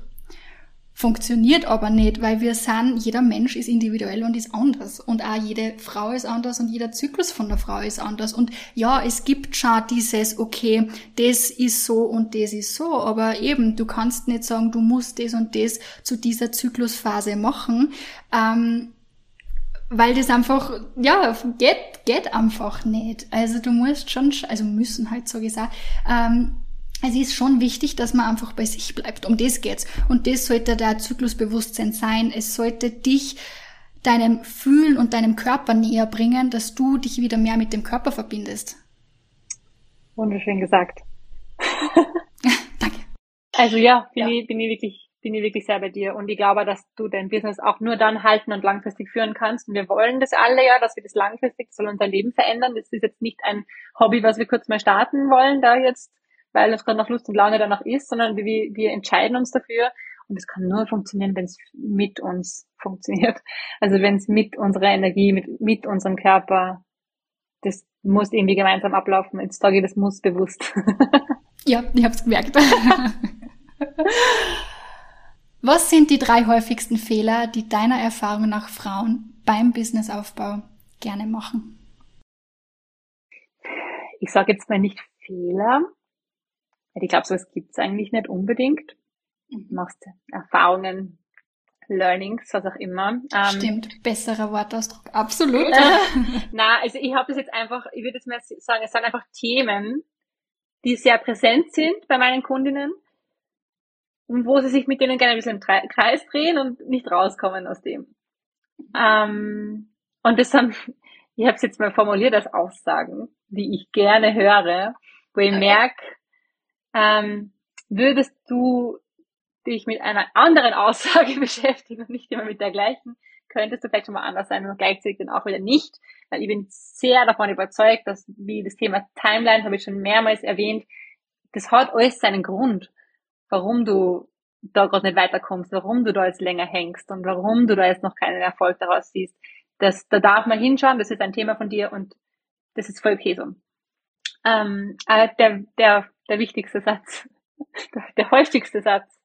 A: Funktioniert aber nicht, weil wir sind, jeder Mensch ist individuell und ist anders. Und auch jede Frau ist anders und jeder Zyklus von der Frau ist anders. Und ja, es gibt schon dieses, okay, das ist so und das ist so. Aber eben, du kannst nicht sagen, du musst das und das zu dieser Zyklusphase machen. Ähm, weil das einfach, ja, geht, geht einfach nicht. Also du musst schon, also müssen halt so gesagt, ähm, es ist schon wichtig, dass man einfach bei sich bleibt. Um das geht's. Und das sollte der Zyklusbewusstsein sein. Es sollte dich deinem Fühlen und deinem Körper näher bringen, dass du dich wieder mehr mit dem Körper verbindest.
B: Wunderschön gesagt.
A: Danke.
B: Also ja, bin, ja. Ich, bin ich wirklich, bin ich wirklich sehr bei dir. Und ich glaube, dass du dein Business auch nur dann halten und langfristig führen kannst. Und wir wollen das alle ja, dass wir das langfristig, das soll unser Leben verändern. Das ist jetzt nicht ein Hobby, was wir kurz mal starten wollen, da jetzt weil es gerade nach Lust und Laune danach ist, sondern wir, wir entscheiden uns dafür. Und es kann nur funktionieren, wenn es mit uns funktioniert. Also wenn es mit unserer Energie, mit, mit unserem Körper, das muss irgendwie gemeinsam ablaufen. Jetzt sage ich, das muss bewusst.
A: ja, ich habe es gemerkt. Was sind die drei häufigsten Fehler, die deiner Erfahrung nach Frauen beim Businessaufbau gerne machen?
B: Ich sage jetzt mal nicht Fehler, ich glaube, sowas gibt's eigentlich nicht unbedingt. Du machst Erfahrungen, Learnings, was auch immer.
A: Ähm, Stimmt, besserer Wortausdruck, absolut.
B: Na, also ich habe das jetzt einfach, ich würde jetzt mal sagen, es sind einfach Themen, die sehr präsent sind bei meinen Kundinnen und wo sie sich mit denen gerne ein bisschen im Kreis drehen und nicht rauskommen aus dem. Ähm, und das sind, ich habe es jetzt mal formuliert als Aussagen, die ich gerne höre, wo ich okay. merke, ähm, würdest du dich mit einer anderen Aussage beschäftigen und nicht immer mit der gleichen, könntest du vielleicht schon mal anders sein und gleichzeitig dann auch wieder nicht, weil ich bin sehr davon überzeugt, dass wie das Thema Timeline habe ich schon mehrmals erwähnt, das hat alles seinen Grund, warum du da gerade nicht weiterkommst, warum du da jetzt länger hängst und warum du da jetzt noch keinen Erfolg daraus siehst. Das, da darf man hinschauen, das ist ein Thema von dir und das ist voll okay so. Ähm, äh, der, der der wichtigste Satz, der, häufigste Satz.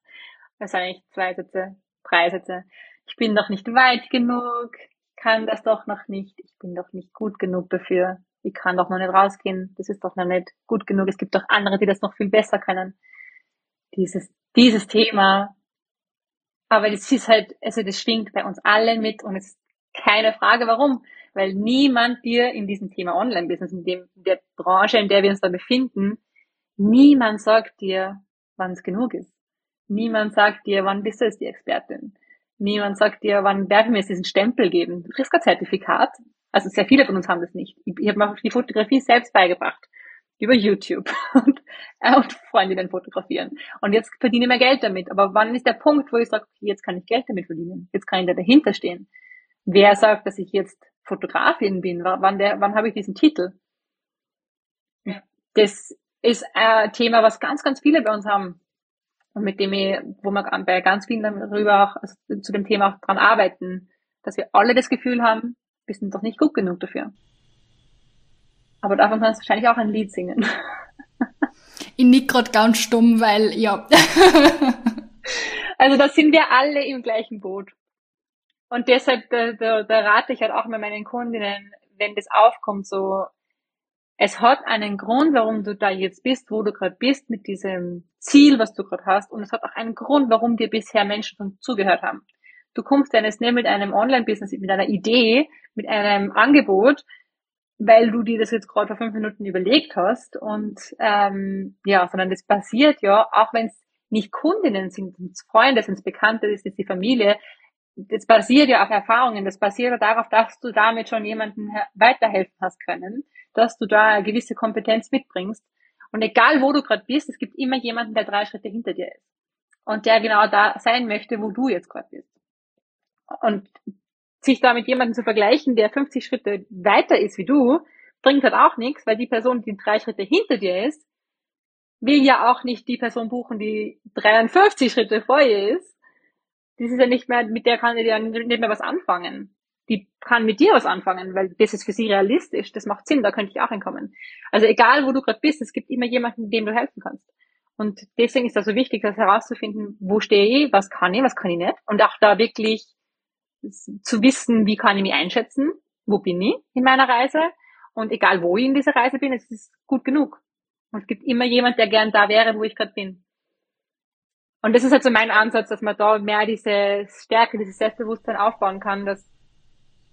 B: Wahrscheinlich zwei Sätze, drei Sätze. Ich bin doch nicht weit genug, kann das doch noch nicht, ich bin doch nicht gut genug dafür, ich kann doch noch nicht rausgehen, das ist doch noch nicht gut genug, es gibt doch andere, die das noch viel besser können. Dieses, dieses Thema, aber das ist halt, also das schwingt bei uns allen mit und es Keine Frage, warum? Weil niemand dir in diesem Thema Online-Business, in, dem, in der Branche, in der wir uns da befinden, niemand sagt dir, wann es genug ist. Niemand sagt dir, wann bist du jetzt die Expertin. Niemand sagt dir, wann darf ich mir jetzt diesen Stempel geben. Du kriegst kein Zertifikat. Also sehr viele von uns haben das nicht. Ich, ich habe mir die Fotografie selbst beigebracht. Über YouTube. Und, äh, und Freundinnen fotografieren. Und jetzt verdiene ich mehr Geld damit. Aber wann ist der Punkt, wo ich sage, okay, jetzt kann ich Geld damit verdienen? Jetzt kann ich da dahinter stehen. Wer sagt, dass ich jetzt Fotografin bin? Wann, der, wann habe ich diesen Titel? Das ist ein Thema, was ganz, ganz viele bei uns haben und mit dem ich, wo wir bei ganz vielen darüber auch also zu dem Thema auch dran arbeiten, dass wir alle das Gefühl haben, wir sind doch nicht gut genug dafür. Aber davon kannst du wahrscheinlich auch ein Lied singen.
A: Ich nick gerade ganz stumm, weil, ja.
B: also da sind wir alle im gleichen Boot. Und deshalb, da, da, da rate ich halt auch mit meinen Kundinnen, wenn das aufkommt, so es hat einen Grund, warum du da jetzt bist, wo du gerade bist, mit diesem Ziel, was du gerade hast. Und es hat auch einen Grund, warum dir bisher Menschen zugehört haben. Du kommst ja nicht mit einem Online-Business, mit einer Idee, mit einem Angebot, weil du dir das jetzt gerade vor fünf Minuten überlegt hast. Und ähm, ja, sondern das passiert ja, auch wenn es nicht Kundinnen sind, sind Freunde, sind Bekannte, das ist die Familie, das basiert ja auf Erfahrungen, das basiert ja darauf, dass du damit schon jemandem weiterhelfen hast können, dass du da eine gewisse Kompetenz mitbringst. Und egal wo du gerade bist, es gibt immer jemanden, der drei Schritte hinter dir ist. Und der genau da sein möchte, wo du jetzt gerade bist. Und sich da mit jemandem zu vergleichen, der 50 Schritte weiter ist wie du, bringt halt auch nichts, weil die Person, die drei Schritte hinter dir ist, will ja auch nicht die Person buchen, die 53 Schritte vor ihr ist, das ist ja nicht mehr, mit der kann ja nicht mehr was anfangen. Die kann mit dir was anfangen, weil das ist für sie realistisch, das macht Sinn, da könnte ich auch hinkommen. Also egal, wo du gerade bist, es gibt immer jemanden, dem du helfen kannst. Und deswegen ist das so wichtig, das herauszufinden, wo stehe ich, was kann ich, was kann ich nicht. Und auch da wirklich zu wissen, wie kann ich mich einschätzen, wo bin ich in meiner Reise. Und egal, wo ich in dieser Reise bin, es ist gut genug. Und es gibt immer jemand, der gern da wäre, wo ich gerade bin. Und das ist halt so mein Ansatz, dass man da mehr diese Stärke, dieses Selbstbewusstsein aufbauen kann, dass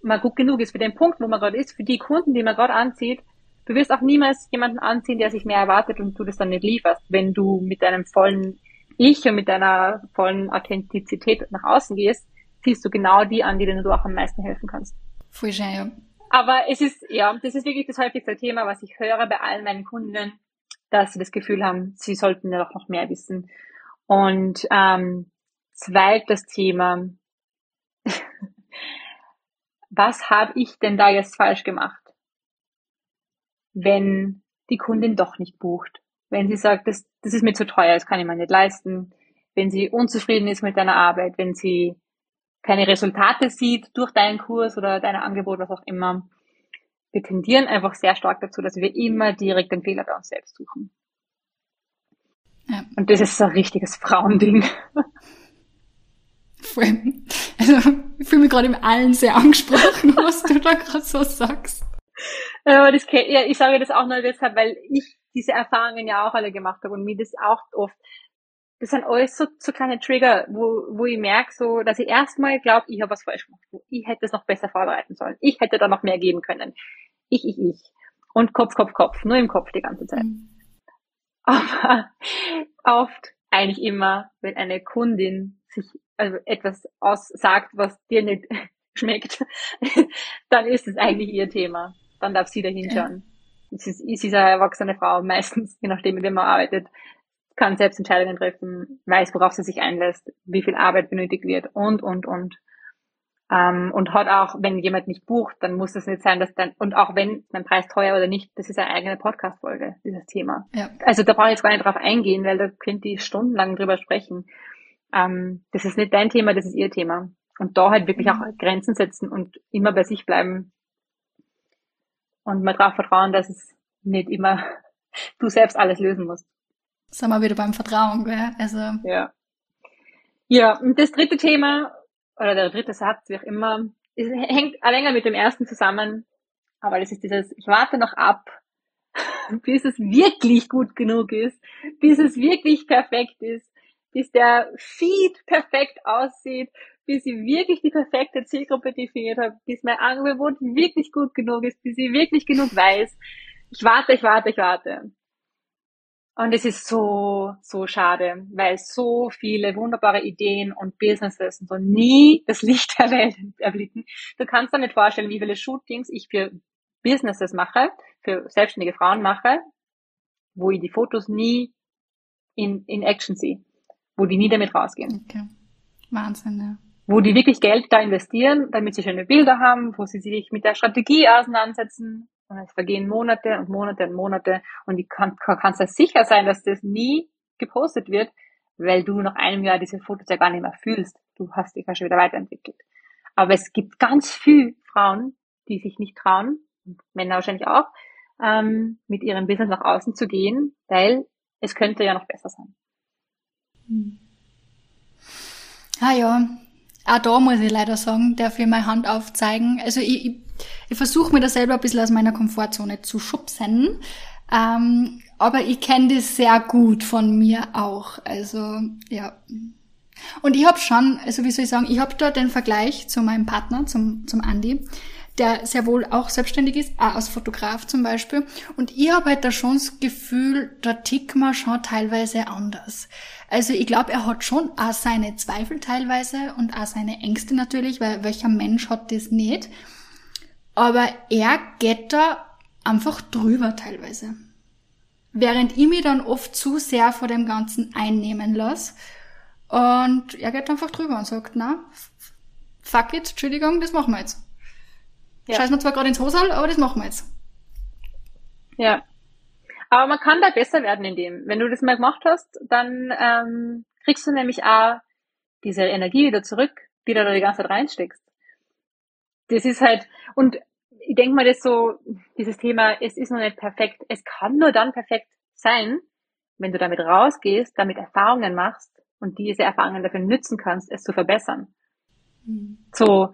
B: man gut genug ist für den Punkt, wo man gerade ist, für die Kunden, die man gerade anzieht. Du wirst auch niemals jemanden anziehen, der sich mehr erwartet und du das dann nicht lieferst, wenn du mit deinem vollen Ich und mit deiner vollen Authentizität nach außen gehst, ziehst du genau die an, die denen du auch am meisten helfen kannst.
A: Voll schön, ja.
B: Aber es ist, ja, das ist wirklich das häufigste Thema, was ich höre bei allen meinen Kunden, dass sie das Gefühl haben, sie sollten ja doch noch mehr wissen. Und ähm, zweites Thema, was habe ich denn da jetzt falsch gemacht, wenn die Kundin doch nicht bucht? Wenn sie sagt, das, das ist mir zu teuer, das kann ich mir nicht leisten. Wenn sie unzufrieden ist mit deiner Arbeit, wenn sie keine Resultate sieht durch deinen Kurs oder dein Angebot, was auch immer. Wir tendieren einfach sehr stark dazu, dass wir immer direkt den Fehler bei uns selbst suchen. Ja. Und das ist so ein richtiges Frauending.
A: Voll. Also, ich fühle mich gerade im Allen sehr angesprochen, was du da gerade so sagst.
B: Aber das, ja, ich sage das auch nur deshalb, weil ich diese Erfahrungen ja auch alle gemacht habe und mir das auch oft, das sind alles so, so kleine Trigger, wo, wo ich merke, so, dass ich erstmal glaube, ich habe was falsch gemacht. Ich hätte es noch besser vorbereiten sollen. Ich hätte da noch mehr geben können. Ich, ich, ich. Und Kopf, Kopf, Kopf. Nur im Kopf die ganze Zeit. Mhm. Aber oft, eigentlich immer, wenn eine Kundin sich also etwas aussagt, was dir nicht schmeckt, dann ist es eigentlich ihr Thema. Dann darf sie da hinschauen. Ja. Sie, ist, sie ist eine erwachsene Frau, meistens, je nachdem, mit wem man arbeitet, kann selbst Entscheidungen treffen, weiß, worauf sie sich einlässt, wie viel Arbeit benötigt wird und, und, und. Ähm, und hat auch, wenn jemand nicht bucht, dann muss es nicht sein, dass dann, und auch wenn mein Preis teuer oder nicht, das ist eine eigene Podcast-Folge, dieses Thema. Ja. Also da brauche ich jetzt gar nicht drauf eingehen, weil da könnt ihr stundenlang drüber sprechen. Ähm, das ist nicht dein Thema, das ist ihr Thema. Und da halt wirklich auch mhm. Grenzen setzen und immer bei sich bleiben. Und mal darauf vertrauen, dass es nicht immer du selbst alles lösen musst.
A: Sind wir wieder beim Vertrauen, gell? Also.
B: Ja. Ja, und das dritte Thema, oder der dritte Satz, wie auch immer, es hängt länger mit dem ersten zusammen, aber das ist dieses, ich warte noch ab, bis es wirklich gut genug ist, bis es wirklich perfekt ist, bis der Feed perfekt aussieht, bis ich wirklich die perfekte Zielgruppe definiert habe, bis mein Angebot wirklich gut genug ist, bis ich wirklich genug weiß. Ich warte, ich warte, ich warte. Und es ist so, so schade, weil so viele wunderbare Ideen und Businesses so nie das Licht der Welt erblicken. Du kannst dir nicht vorstellen, wie viele Shootings ich für Businesses mache, für selbstständige Frauen mache, wo ich die Fotos nie in, in Action sehe, wo die nie damit rausgehen.
A: Okay. Wahnsinn, ja.
B: Wo die wirklich Geld da investieren, damit sie schöne Bilder haben, wo sie sich mit der Strategie auseinandersetzen. Und es vergehen Monate und Monate und Monate. Und ich kann, kann, kannst ja sicher sein, dass das nie gepostet wird, weil du nach einem Jahr diese Fotos ja gar nicht mehr fühlst. Du hast dich ja schon wieder weiterentwickelt. Aber es gibt ganz viele Frauen, die sich nicht trauen, Männer wahrscheinlich auch, ähm, mit ihrem Business nach außen zu gehen, weil es könnte ja noch besser sein.
A: Hm. Ah ja, auch da muss ich leider sagen, darf ich meine Hand aufzeigen. Also ich, ich, ich versuche mir da selber ein bisschen aus meiner Komfortzone zu schubsen. Ähm, aber ich kenne das sehr gut von mir auch. Also ja. Und ich habe schon, also wie soll ich sagen, ich habe da den Vergleich zu meinem Partner, zum, zum Andy der sehr wohl auch selbstständig ist, auch als Fotograf zum Beispiel. Und ich habe halt da schon das Gefühl, da tickt man schon teilweise anders. Also ich glaube, er hat schon auch seine Zweifel teilweise und auch seine Ängste natürlich, weil welcher Mensch hat das nicht. Aber er geht da einfach drüber teilweise. Während ich mich dann oft zu sehr vor dem Ganzen einnehmen lasse. Und er geht einfach drüber und sagt, na, fuck it, Entschuldigung, das machen wir jetzt. Ja. Scheiß mir zwar gerade ins Hosal, aber das machen wir jetzt.
B: Ja. Aber man kann da besser werden in dem. Wenn du das mal gemacht hast, dann ähm, kriegst du nämlich auch diese Energie wieder zurück, die du da die ganze Zeit reinsteckst. Das ist halt, und ich denke mal, das so, dieses Thema, es ist noch nicht perfekt. Es kann nur dann perfekt sein, wenn du damit rausgehst, damit Erfahrungen machst und diese Erfahrungen dafür nützen kannst, es zu verbessern. Mhm. So,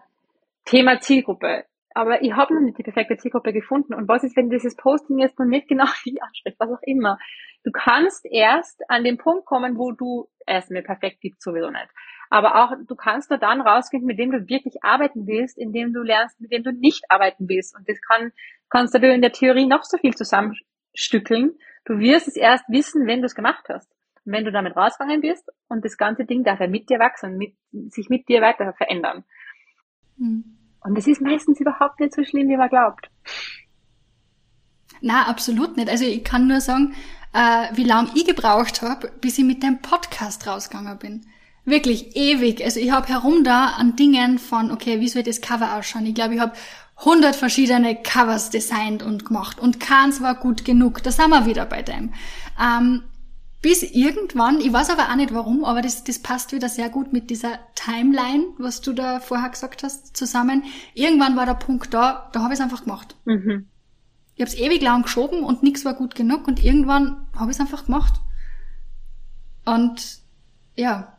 B: Thema Zielgruppe aber ich habe noch nicht die perfekte Zielgruppe gefunden. Und was ist, wenn dieses Posting jetzt noch nicht genau die anspricht, was auch immer? Du kannst erst an den Punkt kommen, wo du, erstmal perfekt gibt sowieso nicht. Aber auch, du kannst nur dann rausfinden, mit dem du wirklich arbeiten willst, indem du lernst, mit dem du nicht arbeiten willst. Und das kann, kannst du in der Theorie noch so viel zusammenstückeln. Du wirst es erst wissen, wenn du es gemacht hast. Und wenn du damit rausgegangen bist und das ganze Ding darf ja mit dir wachsen, mit, sich mit dir weiter verändern. Mhm. Und es ist meistens überhaupt nicht so schlimm, wie man glaubt.
A: Na, absolut nicht. Also ich kann nur sagen, äh, wie lange ich gebraucht habe, bis ich mit dem Podcast rausgegangen bin. Wirklich ewig. Also ich habe herum da an Dingen von, okay, wie soll das Cover ausschauen? Ich glaube, ich habe 100 verschiedene Covers designt und gemacht und keins war gut genug. Da sind wir wieder bei dem. Ähm, bis irgendwann, ich weiß aber auch nicht warum, aber das, das passt wieder sehr gut mit dieser Timeline, was du da vorher gesagt hast, zusammen. Irgendwann war der Punkt da, da habe ich es einfach gemacht. Mhm. Ich habe es ewig lang geschoben und nichts war gut genug und irgendwann habe ich es einfach gemacht. Und ja.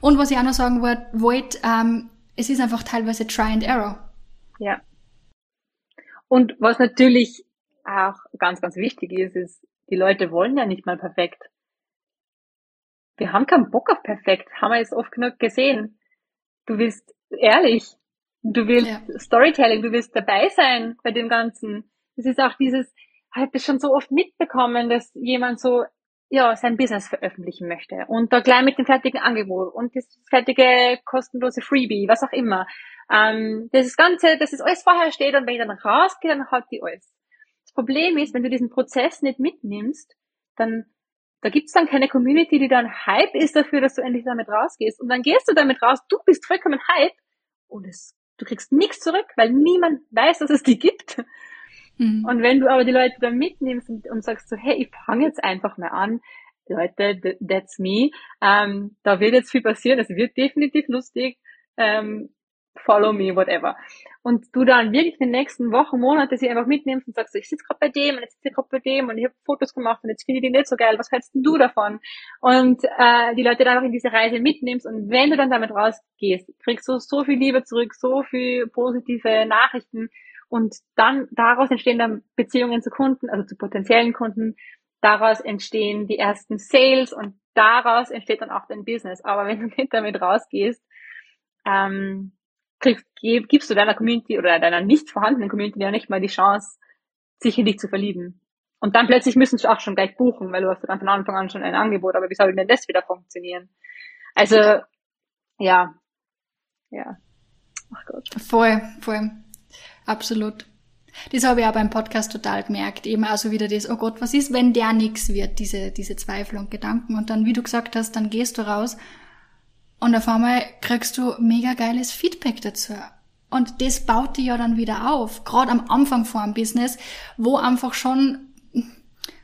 A: Und was ich auch noch sagen wollte, ähm, es ist einfach teilweise Try and Error.
B: Ja. Und was natürlich auch ganz, ganz wichtig ist, ist, die Leute wollen ja nicht mal perfekt wir haben keinen Bock auf perfekt, haben wir jetzt oft genug gesehen. Du willst ehrlich, du willst ja. Storytelling, du willst dabei sein bei dem Ganzen. Es ist auch dieses, halt das schon so oft mitbekommen, dass jemand so, ja, sein Business veröffentlichen möchte und da gleich mit dem fertigen Angebot und das fertige kostenlose Freebie, was auch immer. Ähm, das Ganze, dass es alles vorher steht und wenn ich dann rausgehe, dann hat die alles. Das Problem ist, wenn du diesen Prozess nicht mitnimmst, dann da gibt's dann keine Community, die dann Hype ist dafür, dass du endlich damit rausgehst. Und dann gehst du damit raus, du bist vollkommen Hype und es, du kriegst nichts zurück, weil niemand weiß, dass es die gibt. Mhm. Und wenn du aber die Leute dann mitnimmst und, und sagst so, hey, ich fange jetzt einfach mal an, Leute, that's me, ähm, da wird jetzt viel passieren, es wird definitiv lustig, ähm, follow me, whatever. Und du dann wirklich in den nächsten Wochen, Monate sie einfach mitnimmst und sagst, ich sitze gerade bei dem und jetzt sitze ich gerade bei dem und ich habe Fotos gemacht und jetzt finde ich die nicht so geil, was hältst denn du davon? Und äh, die Leute dann auch in diese Reise mitnimmst und wenn du dann damit rausgehst, kriegst du so viel Liebe zurück, so viel positive Nachrichten und dann daraus entstehen dann Beziehungen zu Kunden, also zu potenziellen Kunden, daraus entstehen die ersten Sales und daraus entsteht dann auch dein Business. Aber wenn du nicht damit rausgehst, ähm, kriegst, gibst du deiner Community oder deiner nicht vorhandenen Community ja nicht mal die Chance, sich in dich zu verlieben. Und dann plötzlich müssen sie auch schon gleich buchen, weil du hast dann von Anfang an schon ein Angebot, aber wie soll denn das wieder funktionieren? Also, ja, ja.
A: Ach Gott. Voll, voll. Absolut. Das habe ich auch beim Podcast total gemerkt. Eben also wieder das, oh Gott, was ist, wenn der nix wird, diese, diese Zweifel und Gedanken. Und dann, wie du gesagt hast, dann gehst du raus und auf einmal kriegst du mega geiles Feedback dazu. Und das baut dich ja dann wieder auf. Gerade am Anfang vor einem Business, wo einfach schon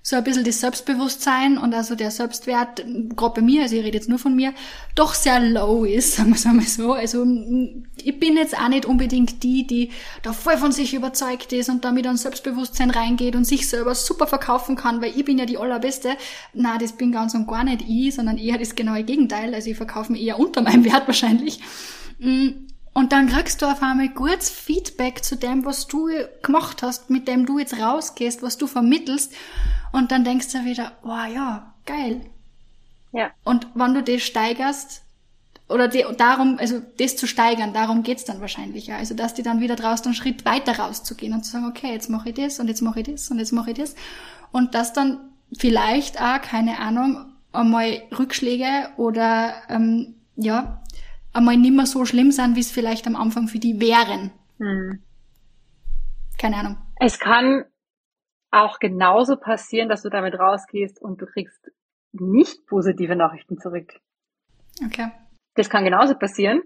A: so ein bisschen das Selbstbewusstsein und also der Selbstwert, gerade bei mir, also ich rede jetzt nur von mir, doch sehr low ist, sagen wir es einmal so. Also ich bin jetzt auch nicht unbedingt die, die da voll von sich überzeugt ist und damit an Selbstbewusstsein reingeht und sich selber super verkaufen kann, weil ich bin ja die allerbeste. Na, das bin ganz und gar nicht ich, sondern eher das genaue Gegenteil. Also ich verkaufe mich eher unter meinem Wert wahrscheinlich. Mm, und dann kriegst du auf einmal kurz Feedback zu dem, was du gemacht hast, mit dem du jetzt rausgehst, was du vermittelst. Und dann denkst du wieder, oh ja, geil. Ja. Und wenn du das steigerst, oder die, darum, also das zu steigern, darum geht's dann wahrscheinlich ja. Also dass die dann wieder draußen einen Schritt weiter rauszugehen und zu sagen, okay, jetzt mache ich das und jetzt mache ich das und jetzt mache ich das. Und das dann vielleicht auch, keine Ahnung, einmal Rückschläge oder ähm, ja, einmal nicht mehr so schlimm sind, wie es vielleicht am Anfang für die wären. Hm. Keine Ahnung.
B: Es kann auch genauso passieren, dass du damit rausgehst und du kriegst nicht positive Nachrichten zurück. Okay. Das kann genauso passieren.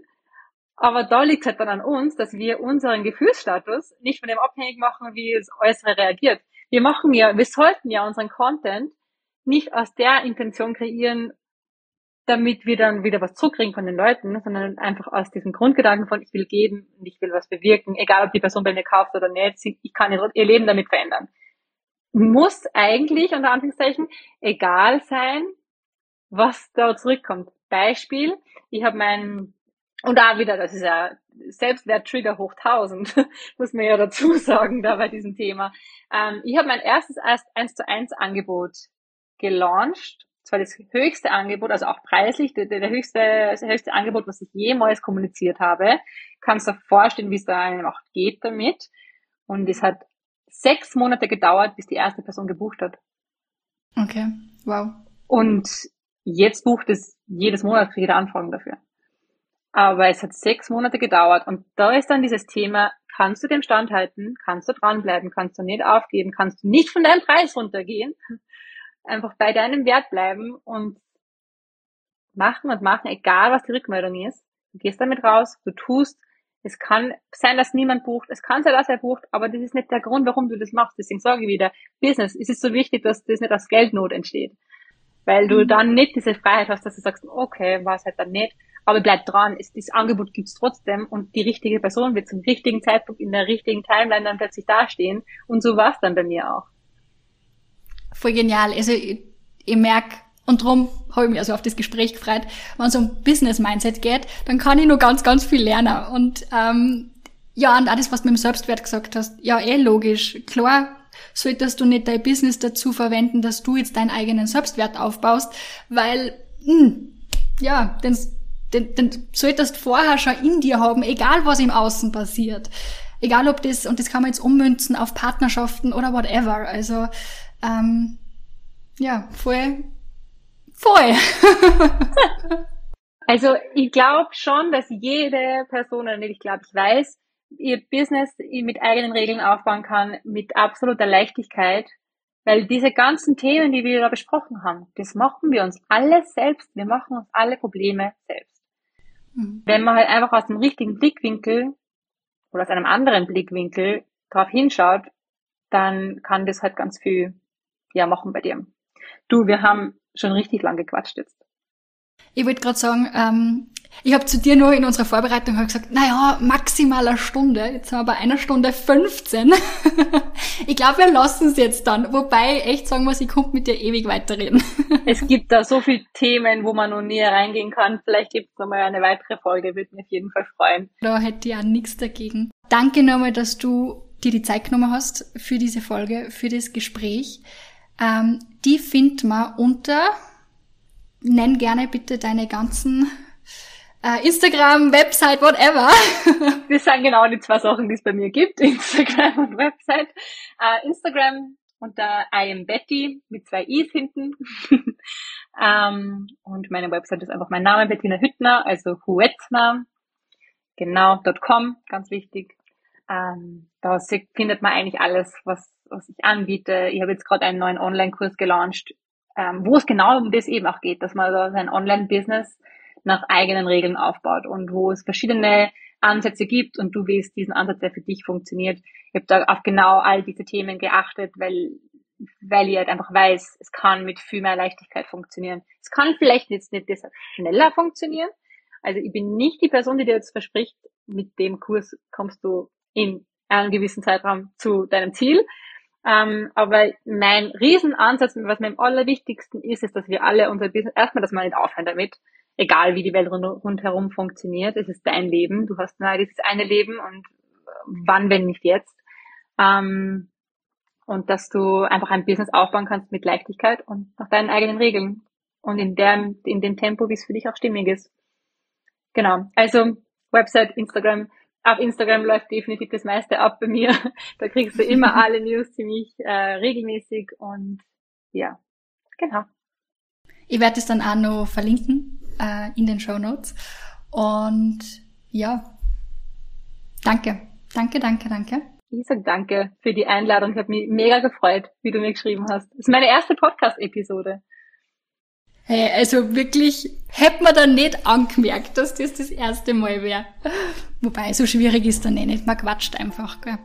B: Aber da liegt halt dann an uns, dass wir unseren Gefühlsstatus nicht von dem abhängig machen, wie das Äußere reagiert. Wir machen ja, wir sollten ja unseren Content nicht aus der Intention kreieren, damit wir dann wieder was zurückkriegen von den Leuten, sondern einfach aus diesem Grundgedanken von, ich will geben und ich will was bewirken, egal ob die Person bei mir kauft oder nicht, ich kann ihr Leben damit verändern muss eigentlich, unter Anführungszeichen, egal sein, was da zurückkommt. Beispiel, ich habe meinen, und da wieder, das ist ja Selbstwert-Trigger hoch 1000, muss man ja dazu sagen, da bei diesem Thema. Ähm, ich habe mein erstes 1 zu 1 Angebot gelauncht. Das war das höchste Angebot, also auch preislich, der, der höchste, das höchste Angebot, was ich jemals kommuniziert habe. Kannst du dir vorstellen, wie es da einem auch geht damit. Und es hat sechs Monate gedauert, bis die erste Person gebucht hat.
A: Okay, wow.
B: Und jetzt bucht es jedes Monat für jede Anfrage dafür. Aber es hat sechs Monate gedauert und da ist dann dieses Thema, kannst du den Stand halten, kannst du dranbleiben, kannst du nicht aufgeben, kannst du nicht von deinem Preis runtergehen, einfach bei deinem Wert bleiben und machen und machen, egal was die Rückmeldung ist. Du gehst damit raus, du tust, es kann sein, dass niemand bucht. Es kann sein, dass er bucht, aber das ist nicht der Grund, warum du das machst. Deswegen sage ich wieder, Business, es ist so wichtig, dass das nicht aus Geldnot entsteht. Weil du mhm. dann nicht diese Freiheit hast, dass du sagst, okay, war es halt dann nicht, aber bleib dran, ist, das Angebot gibt's trotzdem und die richtige Person wird zum richtigen Zeitpunkt in der richtigen Timeline dann plötzlich dastehen. Und so war es dann bei mir auch.
A: Voll genial. Also ich, ich merke, und darum habe ich mich also auf das Gespräch gefreut. Wenn es um Business-Mindset geht, dann kann ich nur ganz, ganz viel lernen. Und ähm, ja, und das, was du mit dem Selbstwert gesagt hast, ja, eh logisch. Klar solltest du nicht dein Business dazu verwenden, dass du jetzt deinen eigenen Selbstwert aufbaust, weil, mh, hm, ja, den, den, den solltest vorher schon in dir haben, egal was im Außen passiert. Egal ob das, und das kann man jetzt ummünzen auf Partnerschaften oder whatever. Also, ähm, ja, voll Voll.
B: also ich glaube schon, dass jede Person, oder nicht, ich glaube, ich weiß, ihr Business mit eigenen Regeln aufbauen kann, mit absoluter Leichtigkeit. Weil diese ganzen Themen, die wir da besprochen haben, das machen wir uns alle selbst. Wir machen uns alle Probleme selbst. Mhm. Wenn man halt einfach aus dem richtigen Blickwinkel oder aus einem anderen Blickwinkel drauf hinschaut, dann kann das halt ganz viel ja machen bei dir. Du, wir haben schon richtig lang gequatscht jetzt.
A: Ich wollte gerade sagen, ähm, ich habe zu dir nur in unserer Vorbereitung gesagt, naja, maximal eine Stunde. Jetzt haben wir bei einer Stunde 15. ich glaube, wir lassen es jetzt dann. Wobei, echt sagen muss, ich konnte mit dir ewig weiterreden.
B: es gibt da so viele Themen, wo man noch näher reingehen kann. Vielleicht gibt es nochmal eine weitere Folge, würde mich auf jeden Fall freuen.
A: Da hätte ich auch nichts dagegen. Danke nochmal, dass du dir die Zeit genommen hast für diese Folge, für das Gespräch. Ähm, die findet man unter, nenn gerne bitte deine ganzen äh, Instagram, Website, whatever.
B: das sind genau die zwei Sachen, die es bei mir gibt, Instagram und Website. Äh, Instagram unter I am Betty mit zwei I's hinten. ähm, und meine Website ist einfach mein Name, Bettina Hüttner, also Huetna, genau, .com, ganz wichtig. Ähm, da findet man eigentlich alles, was, was ich anbiete. Ich habe jetzt gerade einen neuen Online-Kurs gelauncht, ähm, wo es genau um das eben auch geht, dass man da sein Online-Business nach eigenen Regeln aufbaut und wo es verschiedene Ansätze gibt und du wählst diesen Ansatz, der für dich funktioniert. Ich habe da auf genau all diese Themen geachtet, weil, weil ich halt einfach weiß, es kann mit viel mehr Leichtigkeit funktionieren. Es kann vielleicht jetzt nicht deshalb schneller funktionieren. Also ich bin nicht die Person, die dir jetzt verspricht, mit dem Kurs kommst du in einem gewissen Zeitraum zu deinem Ziel. Ähm, aber mein Riesenansatz, was mir am allerwichtigsten ist, ist, dass wir alle unser Business, erstmal, dass wir nicht aufhören damit, egal wie die Welt rundherum funktioniert, es ist dein Leben, du hast nur dieses eine Leben und wann, wenn nicht jetzt. Ähm, und dass du einfach ein Business aufbauen kannst mit Leichtigkeit und nach deinen eigenen Regeln und in dem, in dem Tempo, wie es für dich auch stimmig ist. Genau. Also Website, Instagram. Auf Instagram läuft definitiv das meiste ab bei mir. Da kriegst du immer alle News ziemlich äh, regelmäßig und ja, genau.
A: Ich werde es dann auch noch verlinken äh, in den Show Notes. Und ja, danke, danke, danke, danke.
B: Ich sag danke für die Einladung. Ich habe mich mega gefreut, wie du mir geschrieben hast. Das ist meine erste Podcast-Episode.
A: Hey, also wirklich, hätte man da nicht angemerkt, dass das das erste Mal wäre. Wobei, so schwierig ist dann eh nicht. Man quatscht einfach, gell.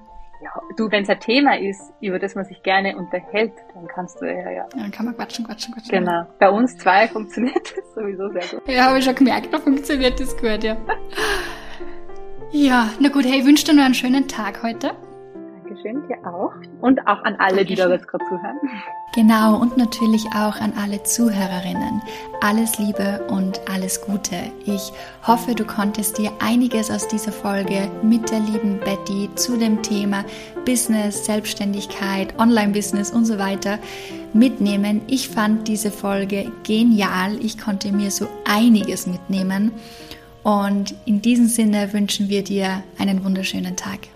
B: Ja, du, wenn es ein Thema ist, über das man sich gerne unterhält, dann kannst du ja, ja.
A: Dann kann man quatschen, quatschen, quatschen.
B: Genau. Bei uns zwei funktioniert das sowieso sehr gut.
A: Ja, habe ich schon gemerkt, da funktioniert das gut, ja. ja, na gut, hey, ich wünsche dir noch einen schönen Tag heute.
B: Dankeschön, dir auch. Und auch an alle, die da jetzt gerade zuhören.
A: Genau, und natürlich auch an alle Zuhörerinnen. Alles Liebe und alles Gute. Ich hoffe, du konntest dir einiges aus dieser Folge mit der lieben Betty zu dem Thema Business, Selbstständigkeit, Online-Business und so weiter mitnehmen. Ich fand diese Folge genial. Ich konnte mir so einiges mitnehmen. Und in diesem Sinne wünschen wir dir einen wunderschönen Tag.